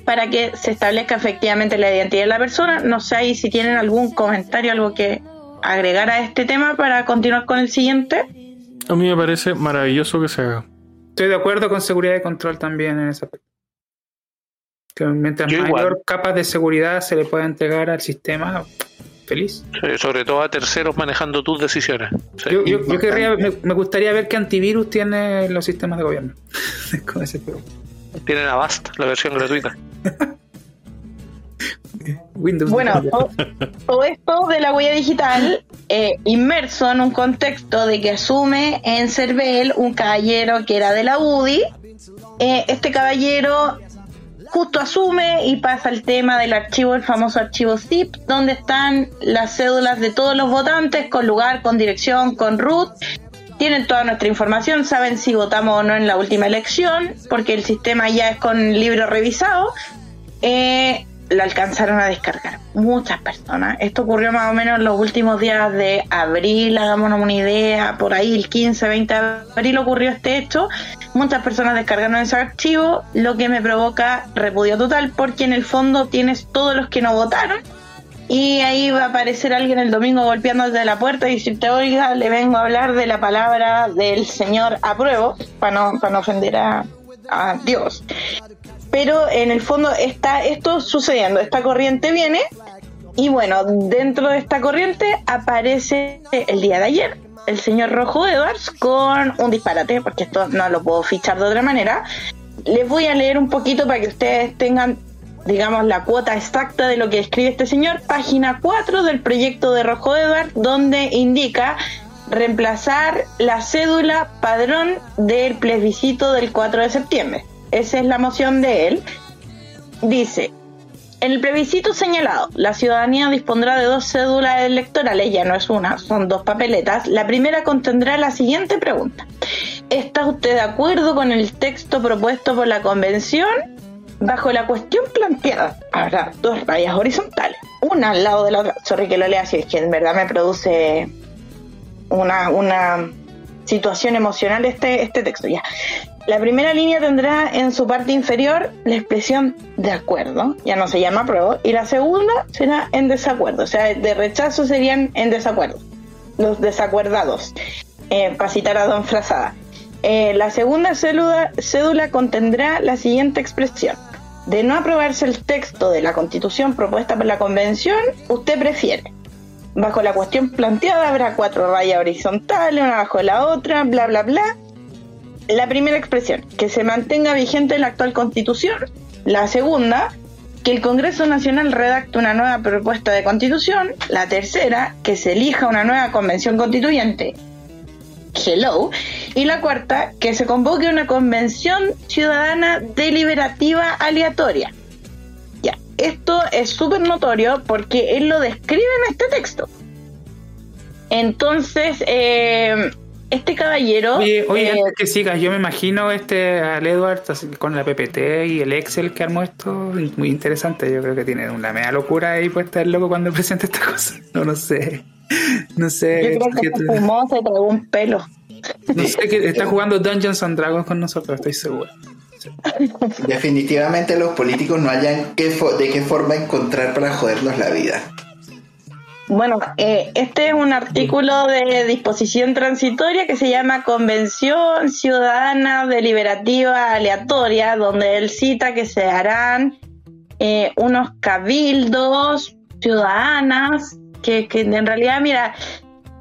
[SPEAKER 3] para que se establezca efectivamente la identidad de la persona. No sé si tienen algún comentario, algo que agregar a este tema para continuar con el siguiente.
[SPEAKER 5] A mí me parece maravilloso que se haga.
[SPEAKER 2] Estoy de acuerdo con seguridad y control también en ese aspecto. Que mientras
[SPEAKER 1] Yo
[SPEAKER 2] mayor
[SPEAKER 1] igual.
[SPEAKER 2] capa de seguridad se le pueda entregar al sistema, feliz.
[SPEAKER 1] Sí, Sobre todo a terceros manejando tus decisiones. Sí.
[SPEAKER 2] Yo, yo, yo querría, me, me gustaría ver qué antivirus tienen los sistemas de gobierno. <laughs> Con ese juego.
[SPEAKER 1] Tienen Avast, la versión gratuita. <laughs> <laughs>
[SPEAKER 2] Windows.
[SPEAKER 3] Bueno, todo, esto de la huella digital, eh, inmerso en un contexto de que asume en Cervel un caballero que era de la UDI. Eh, este caballero justo asume y pasa el tema del archivo, el famoso archivo zip, donde están las cédulas de todos los votantes, con lugar, con dirección, con root. Tienen toda nuestra información, saben si votamos o no en la última elección, porque el sistema ya es con libro revisado. Eh, lo alcanzaron a descargar muchas personas. Esto ocurrió más o menos en los últimos días de abril, hagámonos una idea, por ahí el 15, 20 de abril ocurrió este hecho. Muchas personas descargaron ese archivo, lo que me provoca repudio total, porque en el fondo tienes todos los que no votaron. Y ahí va a aparecer alguien el domingo golpeándote la puerta y decirte, oiga, le vengo a hablar de la palabra del señor apruebo, para no, para no ofender a, a Dios pero en el fondo está esto sucediendo, esta corriente viene Y bueno, dentro de esta corriente aparece el día de ayer el señor Rojo Edwards con un disparate, porque esto no lo puedo fichar de otra manera. Les voy a leer un poquito para que ustedes tengan, digamos, la cuota exacta de lo que escribe este señor. Página 4 del proyecto de Rojo Edwards, donde indica reemplazar la cédula padrón del plebiscito del 4 de septiembre. Esa es la moción de él. Dice, en el plebiscito señalado, la ciudadanía dispondrá de dos cédulas electorales, ya no es una, son dos papeletas. La primera contendrá la siguiente pregunta. ¿Está usted de acuerdo con el texto propuesto por la convención? Bajo la cuestión planteada, habrá dos rayas horizontales, una al lado de la otra. Sorry que lo lea así, es que en verdad me produce una, una situación emocional este, este texto. Ya. La primera línea tendrá en su parte inferior la expresión de acuerdo, ya no se llama apruebo, y la segunda será en desacuerdo, o sea, de rechazo serían en desacuerdo, los desacuerdados, eh, para citar a Don. Eh, la segunda cédula contendrá la siguiente expresión. De no aprobarse el texto de la constitución propuesta por la convención, usted prefiere. Bajo la cuestión planteada habrá cuatro rayas horizontales, una bajo la otra, bla, bla, bla la primera expresión, que se mantenga vigente la actual constitución. La segunda, que el Congreso Nacional redacte una nueva propuesta de constitución. La tercera, que se elija una nueva convención constituyente. Hello. Y la cuarta, que se convoque una convención ciudadana deliberativa aleatoria. Ya, esto es súper notorio porque él lo describe en este texto. Entonces, eh, este caballero.
[SPEAKER 2] Oye, oye
[SPEAKER 3] eh,
[SPEAKER 2] antes que sigas, yo me imagino este al Edward así, con la PPT y el Excel que armó esto, muy interesante. Yo creo que tiene una media locura ahí puesta el loco cuando <laughs> presenta esta cosa. No lo sé. No sé.
[SPEAKER 3] yo creo que fumó, se tragó un pelo.
[SPEAKER 2] no sé que está jugando Dungeons and Dragons con nosotros, estoy seguro.
[SPEAKER 4] Definitivamente los políticos no hayan qué fo- de qué forma encontrar para jodernos la vida.
[SPEAKER 3] Bueno, eh, este es un artículo de disposición transitoria que se llama Convención Ciudadana Deliberativa Aleatoria, donde él cita que se harán eh, unos cabildos ciudadanas, que, que en realidad, mira,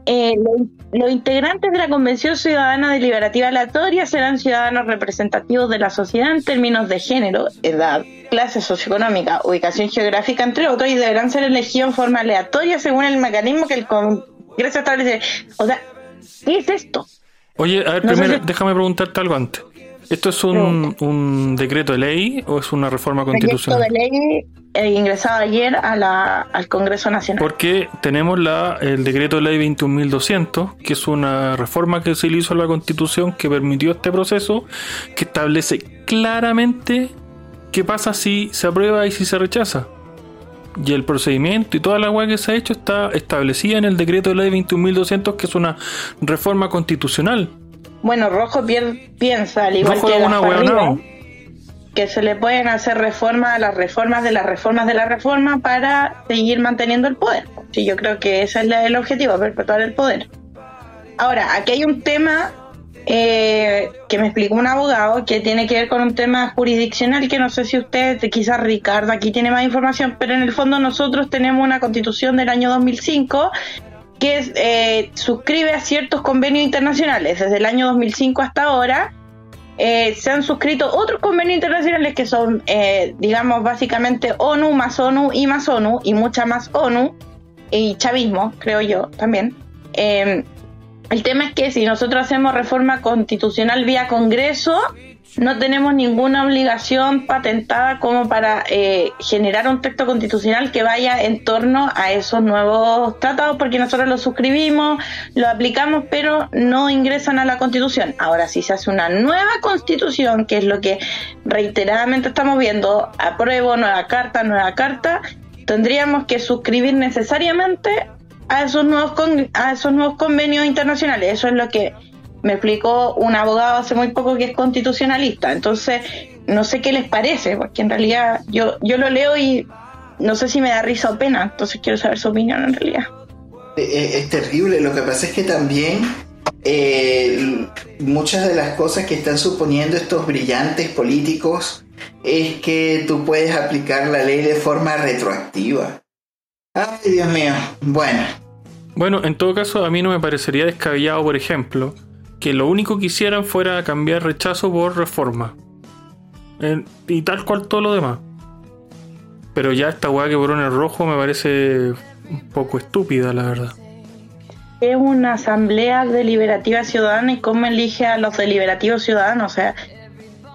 [SPEAKER 3] eh, lo- los integrantes de la Convención Ciudadana Deliberativa Aleatoria serán ciudadanos representativos de la sociedad en términos de género, edad, clase socioeconómica, ubicación geográfica, entre otros, y deberán ser elegidos en forma aleatoria según el mecanismo que el Congreso establece. O sea, ¿qué es esto?
[SPEAKER 5] Oye, a ver,
[SPEAKER 3] No
[SPEAKER 5] primero,
[SPEAKER 3] si-
[SPEAKER 5] déjame preguntarte algo antes. ¿Esto es un, un decreto de ley o es una reforma constitucional?
[SPEAKER 3] de ley eh, ingresado ayer a la, al Congreso Nacional.
[SPEAKER 5] Porque tenemos la, el decreto de ley 21.200, que es una reforma que se le hizo a la constitución que permitió este proceso, que establece claramente qué pasa si se aprueba y si se rechaza. Y el procedimiento y toda la weá que se ha hecho está establecida en el decreto de ley 21.200, que es una reforma constitucional.
[SPEAKER 3] Bueno, Rojo piensa, al igual
[SPEAKER 5] Rojo
[SPEAKER 3] que
[SPEAKER 5] una.
[SPEAKER 3] Rivas, que se le pueden hacer reformas a las reformas de las reformas de la reforma para seguir manteniendo el poder. Sí, yo creo que ese es el objetivo, perpetuar el poder. Ahora, aquí hay un tema eh, que me explicó un abogado que tiene que ver con un tema jurisdiccional que no sé si usted, quizás Ricardo aquí tiene más información, pero en el fondo nosotros tenemos una constitución del año 2005 que eh, suscribe a ciertos convenios internacionales. Desde el año 2005 hasta ahora eh, se han suscrito otros convenios internacionales que son, eh, digamos, básicamente ONU más ONU y más ONU y mucha más ONU y chavismo, creo yo también. El tema es que si nosotros hacemos reforma constitucional vía Congreso, no tenemos ninguna obligación patentada como para eh, generar un texto constitucional que vaya en torno a esos nuevos tratados, porque nosotros los suscribimos, lo aplicamos, pero no ingresan a la constitución. Ahora, si se hace una nueva constitución, que es lo que reiteradamente estamos viendo, apruebo nueva carta, nueva carta, tendríamos que suscribir necesariamente a esos nuevos con- a esos nuevos convenios internacionales. Eso es lo que me explicó un abogado hace muy poco que es constitucionalista. Entonces, no sé qué les parece, porque en realidad yo, yo lo leo y no sé si me da risa o pena. Entonces quiero saber su opinión en realidad.
[SPEAKER 4] Eh, eh, Es terrible, lo que pasa es que también eh, muchas de las cosas que están suponiendo estos brillantes políticos es que tú puedes aplicar la ley de forma retroactiva. Ay, Dios mío. Bueno,
[SPEAKER 5] Bueno, en todo caso, a mí no me parecería descabellado, por ejemplo, que lo único que hicieran fuera cambiar rechazo por reforma. En- y tal cual todo lo demás. Pero ya esta weá que pone rojo me parece un poco estúpida, la verdad.
[SPEAKER 3] Es una asamblea deliberativa ciudadana y cómo elige a los deliberativos ciudadanos. O sea,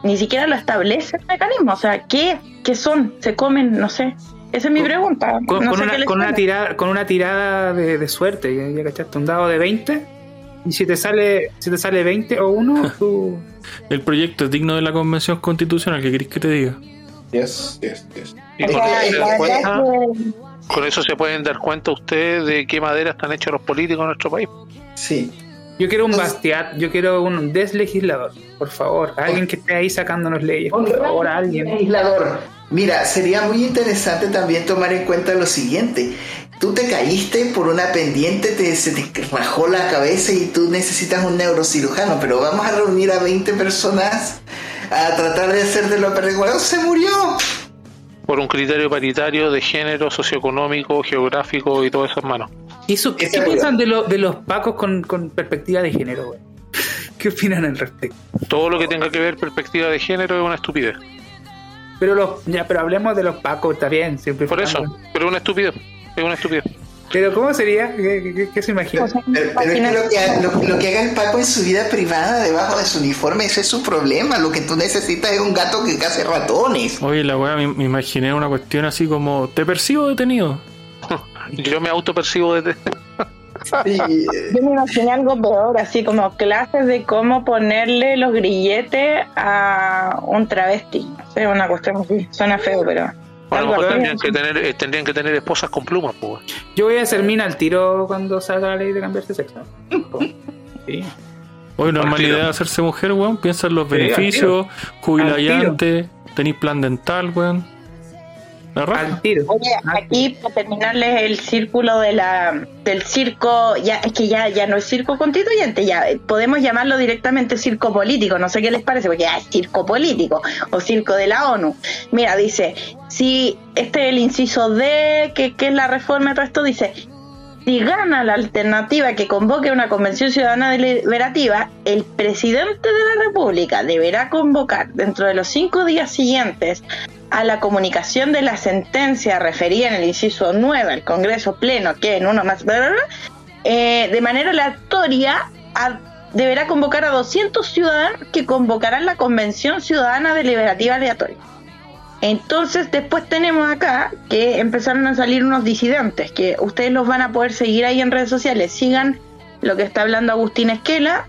[SPEAKER 3] ni siquiera lo establece el mecanismo. O sea, ¿qué, ¿Qué son? ¿Se comen? No sé. Esa es mi pregunta.
[SPEAKER 2] Con,
[SPEAKER 3] no
[SPEAKER 2] con
[SPEAKER 3] sé qué
[SPEAKER 2] una, con, tirada, con una tirada de, de suerte, ya, ya cachaste, un dado de 20. Y si te sale, si te sale 20 o 1, <laughs> tú.
[SPEAKER 5] El proyecto es digno de la convención constitucional, ¿qué querés que te diga?
[SPEAKER 6] Yes, yes, yes.
[SPEAKER 1] Y
[SPEAKER 3] sea,
[SPEAKER 1] eso se cuenta- con eso se pueden dar cuenta ustedes de qué madera están hechos los políticos en nuestro país.
[SPEAKER 4] sí.
[SPEAKER 2] Yo quiero un Bastiat, yo quiero un deslegislador, por favor. Alguien que esté ahí sacándonos leyes, por favor, alguien.
[SPEAKER 4] Legislador. Mira, sería muy interesante también tomar en cuenta lo siguiente. Tú te caíste por una pendiente, te, se te rajó la cabeza y tú necesitas un neurocirujano, pero vamos a reunir a 20 personas a tratar de hacer de lo peregrino. ¡Se murió!
[SPEAKER 1] Por un criterio paritario de género, socioeconómico, geográfico y todas esas manos.
[SPEAKER 2] ¿Y eso, ¿Qué piensan de, lo- de los pacos con, con perspectiva de género, güey? <laughs> ¿Qué opinan al respecto?
[SPEAKER 1] Todo lo que tenga que ver perspectiva de género es una estupidez.
[SPEAKER 2] Pero los, ya, pero hablemos de los pacos, está bien, siempre.
[SPEAKER 1] Por eso, pero es una estupidez. Es una estupidez.
[SPEAKER 2] Pero ¿cómo sería? ¿Qué, qué- qué- qué se imagina?
[SPEAKER 4] Pero, pero es que lo que, ha- lo, lo que haga el Paco en su vida privada debajo de su uniforme, ese es su problema. Lo que tú necesitas es un gato que cace ratones.
[SPEAKER 5] Oye, la weá, me, me imaginé una cuestión así como, te percibo detenido. <laughs>
[SPEAKER 1] Yo me autopercibo desde...
[SPEAKER 4] Y, eh,
[SPEAKER 3] Yo me imaginé algo peor, así como clases de cómo ponerle los grilletes a un travesti. Sé, una cuestión así. Suena feo, pero.
[SPEAKER 1] A lo
[SPEAKER 3] algo
[SPEAKER 1] mejor tendrían que tener, eh, tendrían que tener esposas con plumas, pues.
[SPEAKER 2] Yo voy a hacer mina al tiro cuando salga la ley de cambiarse de sexo. <laughs> Sí.
[SPEAKER 5] Oye, no es
[SPEAKER 1] Al
[SPEAKER 5] mala idea hacerse mujer, weón. Piensa en los
[SPEAKER 2] Sí,
[SPEAKER 5] beneficios,
[SPEAKER 2] Al
[SPEAKER 5] jubilayante, tenéis plan dental, weón.
[SPEAKER 2] Al tiro.
[SPEAKER 3] Oye, aquí para terminarles el círculo de la del circo, ya es que ya ya no es circo constituyente, ya eh, podemos llamarlo directamente circo político, no sé qué les parece, porque ya es circo político o circo de la ONU. Mira, dice, si este es el inciso D, que, que es la reforma de todo esto, dice, si gana la alternativa que convoque una convención ciudadana deliberativa, el presidente de la República deberá convocar dentro de los cinco días siguientes a la comunicación de la sentencia referida en el inciso 9 al Congreso Pleno, que en uno más, bla, bla, bla, eh, de manera aleatoria deberá convocar a 200 ciudadanos que convocarán la Convención Ciudadana Deliberativa Aleatoria. Entonces después tenemos acá que empezaron a salir unos disidentes, que ustedes los van a poder seguir ahí en redes sociales. Sigan lo que está hablando Agustín Esquela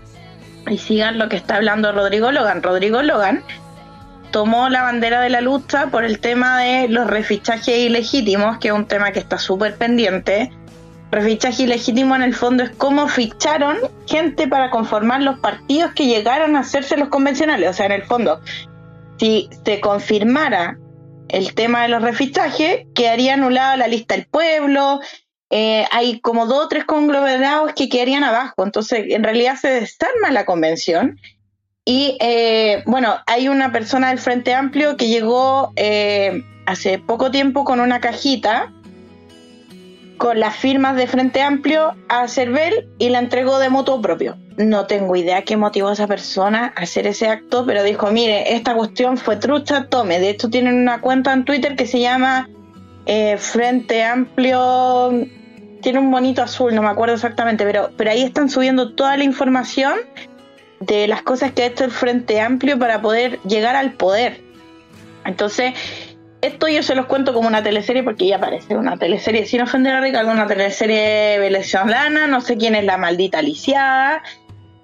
[SPEAKER 3] y sigan lo que está hablando Rodrigo Logan. Rodrigo Logan tomó la bandera de la lucha por el tema de los refichajes ilegítimos, que es un tema que está súper pendiente. Refichaje ilegítimo en el fondo es cómo ficharon gente para conformar los partidos que llegaron a hacerse los convencionales. O sea, en el fondo, si se confirmara el tema de los refichajes, quedaría anulada la lista del pueblo. eh, hay como dos o tres conglomerados que quedarían abajo. Entonces, en realidad se desarma la convención. Y eh, bueno, hay una persona del Frente Amplio que llegó eh, hace poco tiempo con una cajita con las firmas de Frente Amplio a Cervel y la entregó de moto propio. No tengo idea qué motivó a esa persona a hacer ese acto, pero dijo, mire, esta cuestión fue trucha, tome. De hecho, tienen una cuenta en Twitter que se llama eh, Frente Amplio, tiene un bonito azul, no me acuerdo exactamente, pero, pero ahí están subiendo toda la información de las cosas que ha hecho el Frente Amplio para poder llegar al poder. Entonces, esto yo se los cuento como una teleserie porque ya parece una teleserie, sin ofender a Ricardo, una teleserie venezolana, no sé quién es la maldita lisiada.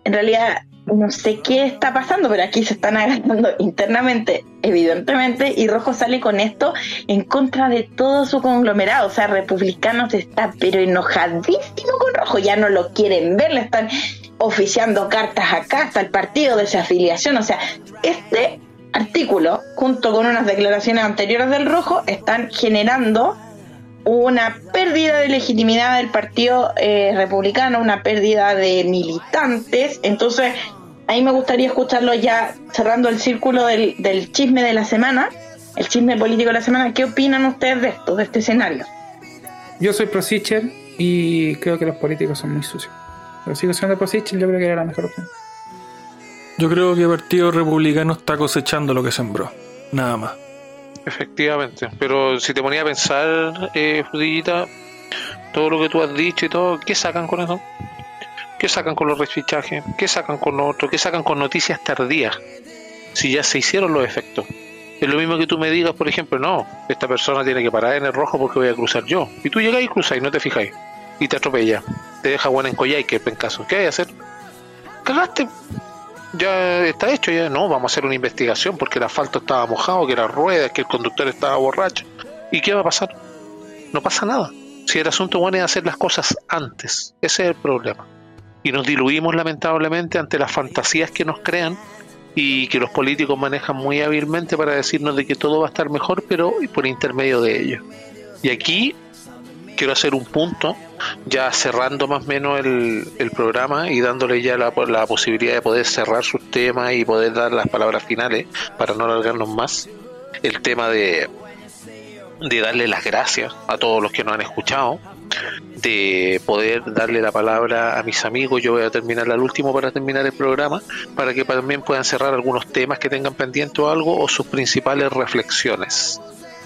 [SPEAKER 3] En realidad, no sé qué está pasando, pero aquí se están <laughs> agarrando internamente, evidentemente, y Rojo sale con esto en contra de todo su conglomerado. O sea, Republicanos está pero enojadísimo con Rojo, ya no lo quieren ver, le están oficiando cartas acá hasta el partido de desafiliación. O sea, este artículo, junto con unas declaraciones anteriores del Rojo, están generando una pérdida de legitimidad del Partido eh, Republicano, una pérdida de militantes. Entonces, ahí me gustaría escucharlo ya cerrando el círculo del, del chisme de la semana, el chisme político de la semana. ¿Qué opinan ustedes de esto, de este escenario?
[SPEAKER 2] Yo soy pro y creo que los políticos son muy sucios. Pero sigo siendo pro yo creo que era la mejor opción.
[SPEAKER 5] Yo creo que el Partido Republicano está cosechando lo que sembró. Nada más.
[SPEAKER 1] Efectivamente, pero si te ponía a pensar, eh, Frutillita, todo lo que tú has dicho y todo, ¿qué sacan con eso? ¿Qué sacan con los refichajes? ¿Qué sacan con lo otro? ¿Qué sacan con noticias tardías? Si ya se hicieron los efectos. Es lo mismo que tú me digas, por ejemplo, no, esta persona tiene que parar en el rojo porque voy a cruzar yo. Y tú llegas y cruzas y no te fijáis. Y te atropella. Te deja buena en collar y que en caso. ¿Qué hay que hacer? Cagaste. Ya está hecho, ya no, vamos a hacer una investigación porque el asfalto estaba mojado, que las ruedas, que el conductor estaba borracho. ¿Y qué va a pasar? No pasa nada. Si el asunto bueno es hacer las cosas antes, ese es el problema. Y nos diluimos lamentablemente ante las fantasías que nos crean y que los políticos manejan muy hábilmente para decirnos de que todo va a estar mejor, pero por intermedio de ellos. Y aquí quiero hacer un punto, ya cerrando más o menos el, programa y dándole ya la, posibilidad de poder cerrar sus temas y poder dar las palabras finales para no alargarnos más. El tema de darle las gracias a todos los que nos han escuchado, de poder darle la palabra a mis amigos. Yo voy a terminar al último para terminar el programa, para que también puedan cerrar algunos temas que tengan pendiente o algo o sus principales reflexiones.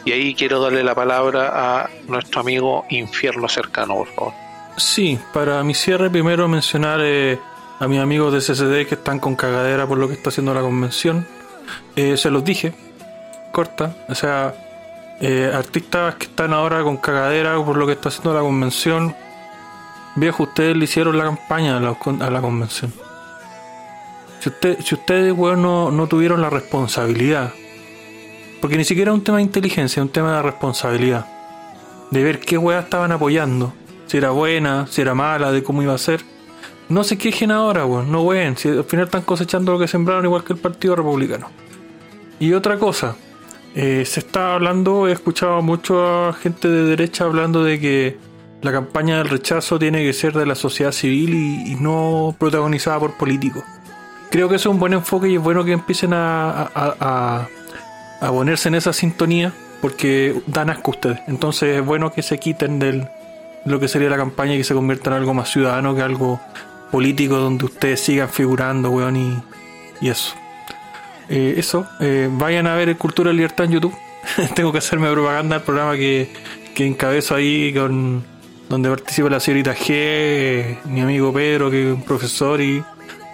[SPEAKER 1] Y ahí quiero darle la palabra a nuestro amigo Infierno Cercano, por favor.
[SPEAKER 5] Sí, para mi cierre primero mencionar eh, a mis amigos de CCD que están con cagadera por lo que está haciendo la convención. Eh, se los dije, corta, o sea, eh, artistas que están ahora con cagadera por lo que está haciendo la convención. Viejo, ustedes le hicieron la campaña a la, convención. Si, usted, si ustedes, weón, no, no tuvieron la responsabilidad, porque ni siquiera es un tema de inteligencia, es un tema de responsabilidad, de ver qué weas estaban apoyando, si era buena, si era mala, de cómo iba a ser. No se quejen ahora, weón, no weón, si al final están cosechando lo que sembraron igual que el Partido Republicano. Y otra cosa, eh, se está hablando, he escuchado a mucha gente de derecha hablando de que la campaña del rechazo tiene que ser de la sociedad civil y, no protagonizada por políticos. Creo que eso es un buen enfoque y es bueno que empiecen a, a, a, a ponerse en esa sintonía porque dan asco ustedes. Entonces es bueno que se quiten del lo que sería la campaña y que se convierta en algo más ciudadano que algo político donde ustedes sigan figurando, weón, y, y eso. Eh, eso, eh, vayan a ver Cultura de Libertad en YouTube. <laughs> Tengo que hacerme propaganda del programa que, que encabezo ahí con donde participa la señorita G, mi amigo Pedro, que es un profesor y,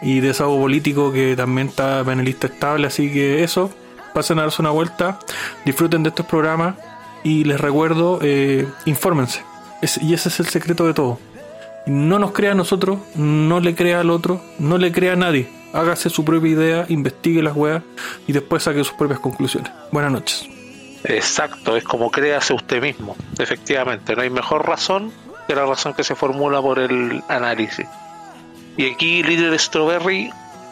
[SPEAKER 5] y desahogo político que también está panelista estable, así que eso, pasen a darse una vuelta, disfruten de estos programas y les recuerdo, eh, infórmense. Y ese es el secreto de todo. No nos crea a nosotros, no le crea al otro, no le crea a nadie. Hágase su propia idea, investigue las weas y después saque sus propias conclusiones. Buenas noches.
[SPEAKER 1] Exacto, es como créase usted mismo, efectivamente. No hay mejor razón que la razón que se formula por el análisis. Y aquí, líder Strawberry,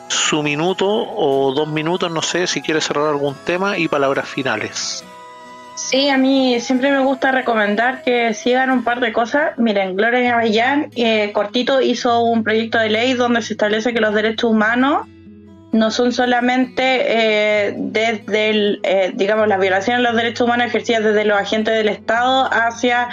[SPEAKER 1] su minuto o dos minutos, no sé si quiere cerrar algún tema y palabras finales.
[SPEAKER 3] Sí, a mí siempre me gusta recomendar que sigan un par de cosas. Miren, Gloria Avellán, eh, cortito, hizo un proyecto de ley donde se establece que los derechos humanos no son solamente eh, desde, el, eh, digamos, las violaciones de los derechos humanos ejercidas desde los agentes del Estado hacia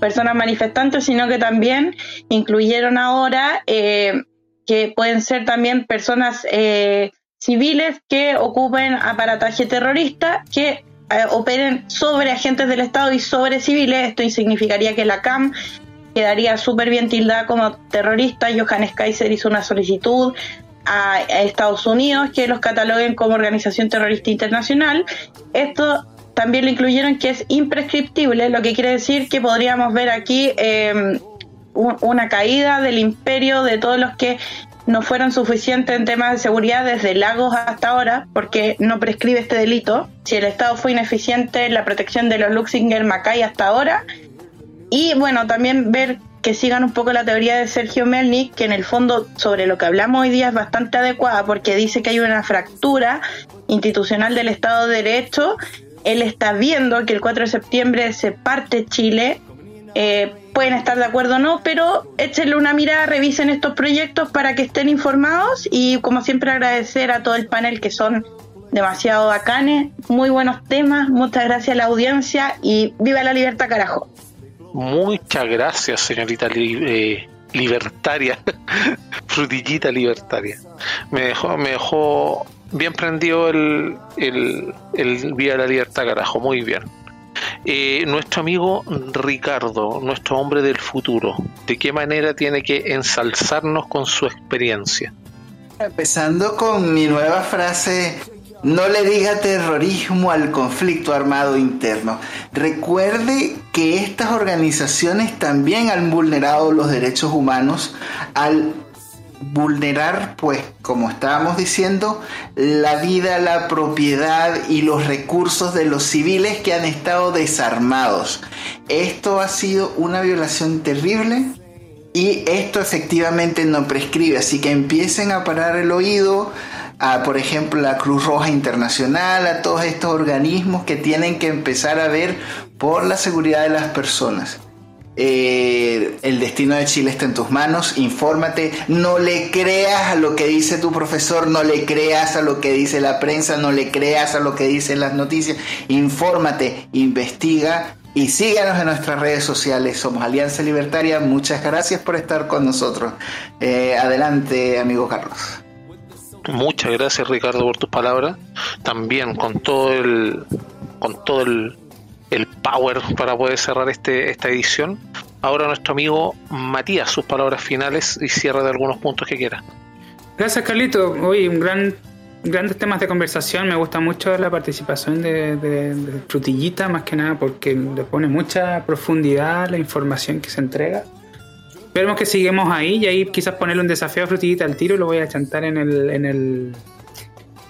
[SPEAKER 3] personas manifestantes, sino que también incluyeron ahora eh, que pueden ser también personas eh, civiles que ocupen aparataje terrorista, que eh, operen sobre agentes del Estado y sobre civiles. Esto significaría que la CAM quedaría súper bien tildada como terrorista. Johannes Kaiser hizo una solicitud a, a Estados Unidos que los cataloguen como organización terrorista internacional. Esto también lo incluyeron que es imprescriptible, lo que quiere decir que podríamos ver aquí eh, un- una caída del imperio de todos los que no fueron suficientes en temas de seguridad desde Lagos hasta ahora, porque no prescribe este delito. Si el Estado fue ineficiente en la protección de los Luxinger Macay hasta ahora. Y bueno, también ver que sigan un poco la teoría de Sergio Melnik, que en el fondo sobre lo que hablamos hoy día es bastante adecuada, porque dice que hay una fractura institucional del Estado de Derecho. Él está viendo que el 4 de septiembre se parte Chile. Eh, pueden estar de acuerdo o no, pero échenle una mirada, revisen estos proyectos para que estén informados y como siempre agradecer a todo el panel que son demasiado bacanes, muy buenos temas, muchas gracias a la audiencia y viva la libertad carajo.
[SPEAKER 1] Muchas gracias, señorita eh, libertaria, <laughs> frutillita libertaria. Me dejó, me dejó bien prendido el, el, el de la Libertad, carajo, muy bien. Eh, nuestro amigo Ricardo, nuestro hombre del futuro, ¿de qué manera tiene que ensalzarnos con su experiencia?
[SPEAKER 4] Empezando con mi nueva frase, no le diga terrorismo al conflicto armado interno. Recuerde que estas organizaciones también han vulnerado los derechos humanos al vulnerar, pues, como estábamos diciendo, la vida, la propiedad y los recursos de los civiles que han estado desarmados. Esto ha sido una violación terrible y esto efectivamente no prescribe, así que empiecen a parar el oído a, por ejemplo, la Cruz Roja Internacional, a todos estos organismos que tienen que empezar a ver por la seguridad de las personas. Eh, el destino de Chile está en tus manos, infórmate, no le creas a lo que dice tu profesor, no le creas a lo que dice la prensa, no le creas a lo que dicen las noticias, infórmate, investiga y síganos en nuestras redes sociales. Somos Alianza Libertaria. Muchas gracias por estar con nosotros. Eh, adelante, amigo Carlos.
[SPEAKER 1] Muchas gracias Ricardo por tus palabras. También con todo el con todo el, el power para poder cerrar este esta edición. Ahora nuestro amigo Matías, sus palabras finales y cierre de algunos puntos que quiera.
[SPEAKER 2] Gracias, Carlito. Hoy un gran, grandes temas de conversación. Me gusta mucho la participación de, Frutillita, más que nada, porque le pone mucha profundidad la información que se entrega. Esperemos que sigamos ahí y ahí quizás ponerle un desafío a Frutillita al tiro. Lo voy a chantar en el, en el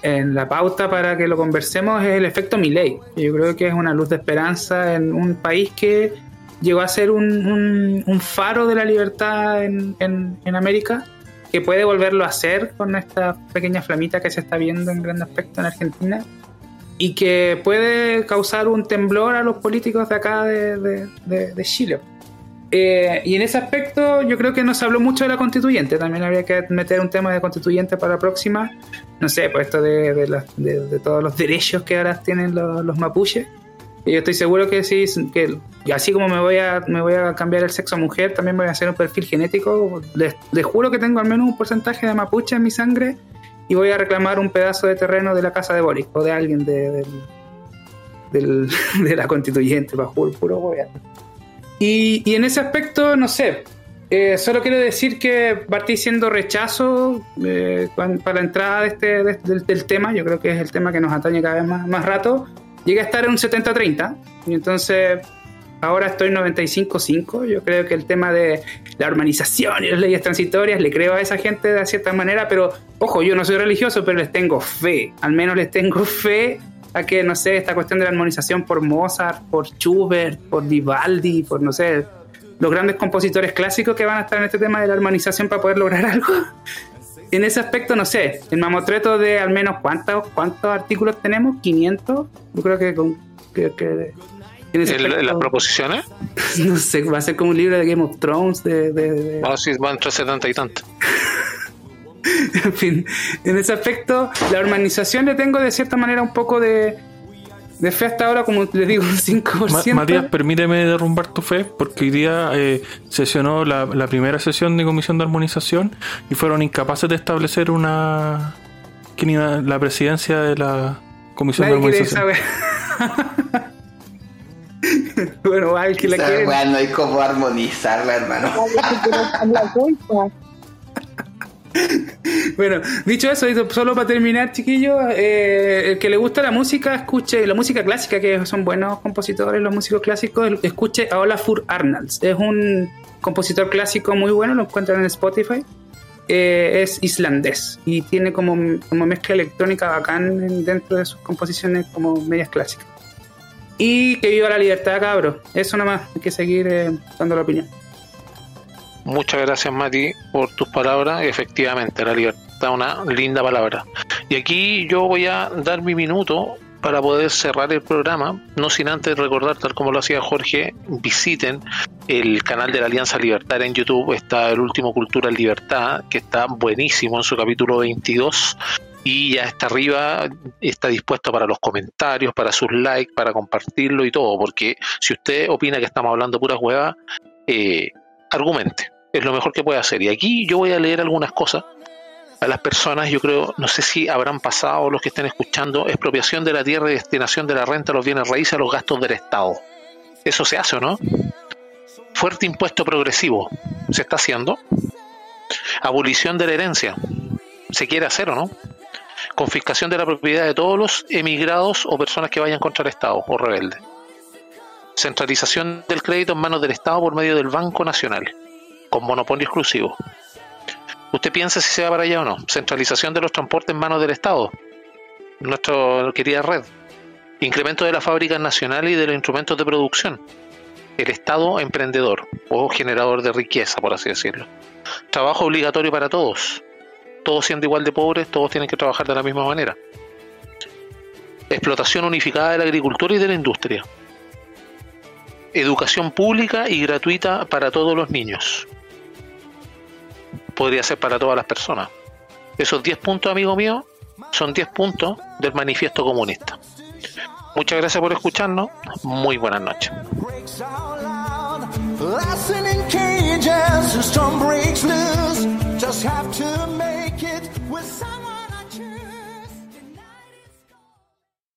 [SPEAKER 2] en la pauta para que lo conversemos. Es el efecto Milei. Yo creo que es una luz de esperanza en un país que llegó a ser un, faro de la libertad en, en- América que puede volverlo a hacer con esta pequeña flamita que se está viendo en gran aspecto en Argentina y que puede causar un temblor a los políticos de acá de Chile. Eh, y en ese aspecto yo creo que no se habló mucho de la constituyente, también habría que meter un tema de constituyente para la próxima, no sé, pues esto de, de las- de- de todos los derechos que ahora tienen los, los mapuches. Yo estoy seguro que sí, que así como me voy a me voy a cambiar el sexo a mujer, también voy a hacer un perfil genético. Les, les juro que tengo al menos un porcentaje de mapuche en mi sangre y voy a reclamar un pedazo de terreno de la casa de Boris o de alguien de, del- <laughs> de la constituyente, bajo puro, puro gobierno. Y, y en ese aspecto, no sé, eh, solo quiero decir que partí siendo rechazo eh, para la entrada de este, de- del, del tema, yo creo que es el tema que nos atañe cada vez más, más rato. Llegué a estar en un 70-30 y entonces ahora estoy 95-5. Yo creo que el tema de la urbanización y las leyes transitorias le creo a esa gente de cierta manera, pero ojo, yo no soy religioso, pero les tengo fe. Al menos les tengo fe a que, no sé, esta cuestión de la armonización por Mozart, por Schubert, por Vivaldi, por, no sé, los grandes compositores clásicos que van a estar en este tema de la armonización para poder lograr <laughs> algo. En ese aspecto, no sé, el mamotreto de al menos cuántos, cuántos artículos tenemos, 500, yo creo que, con, que, que en aspecto,
[SPEAKER 1] las proposiciones, <laughs>
[SPEAKER 2] no sé, va a ser como un libro de Game of Thrones, de, de- de-
[SPEAKER 1] a decir, van entre 70 y tantos. <laughs> <laughs>
[SPEAKER 2] en fin, en ese aspecto, la urbanización le tengo de cierta manera un poco de, de fe hasta ahora, como les digo, un 5%.
[SPEAKER 5] Ma- Matías, permíteme derrumbar tu fe, porque hoy día eh, sesionó la, la primera sesión de comisión de armonización y fueron incapaces de establecer una. ¿Quién iba? La presidencia de la comisión
[SPEAKER 2] Nadie
[SPEAKER 5] de armonización. <laughs>
[SPEAKER 2] bueno, al que la quiere.
[SPEAKER 4] no hay cómo armonizarla, hermano. <laughs>
[SPEAKER 2] Bueno, dicho eso, solo para terminar, chiquillos, eh, el que le gusta la música, escuche la música clásica, que son buenos compositores, los músicos clásicos, escuche a Olafur Arnalds. Es un compositor clásico muy bueno, lo encuentran en Spotify. Eh, es islandés y tiene como, como mezcla electrónica bacán en- dentro de sus composiciones como medias clásicas. Y que viva la libertad, cabros. Eso nomás, hay que seguir eh, dando la opinión.
[SPEAKER 1] Muchas gracias, Mati, por tus palabras. Efectivamente, la libertad una linda palabra. Y aquí yo voy a dar mi minuto para poder cerrar el programa, no sin antes recordar, tal como lo hacía Jorge, visiten el canal de la Alianza Libertaria en YouTube, está el último Cultura Libertad, que está buenísimo en su capítulo 22. y ya está arriba, está dispuesto para los comentarios, para sus likes, para compartirlo y todo, porque si usted opina que estamos hablando puras huevas, eh, argumente, es lo mejor que puede hacer. Y aquí yo voy a leer algunas cosas a las personas, yo creo, no sé si habrán pasado los que estén escuchando, expropiación de la tierra y destinación de la renta, los bienes raíces a los gastos del Estado. ¿Eso se hace o no? Fuerte impuesto progresivo, ¿se está haciendo? Abolición de la herencia, ¿se quiere hacer o no? confiscación de la propiedad de todos los emigrados o personas que vayan contra el Estado o rebeldes. Centralización del crédito en manos del Estado por medio del Banco Nacional, con monopolio exclusivo. ¿Usted piensa si se para allá o no? Centralización de los transportes en manos del Estado, nuestra querida red. Incremento de las fábricas nacionales y de los instrumentos de producción. El Estado emprendedor o generador de riqueza, por así decirlo. Trabajo obligatorio para todos todos siendo igual de pobres, todos tienen que trabajar de la misma manera. Explotación unificada de la agricultura y de la industria. Educación pública y gratuita para todos los niños. Podría ser para todas las personas. Esos 10 puntos, amigo mío, son 10 puntos del manifiesto comunista. Muchas gracias por escucharnos. Muy buenas noches.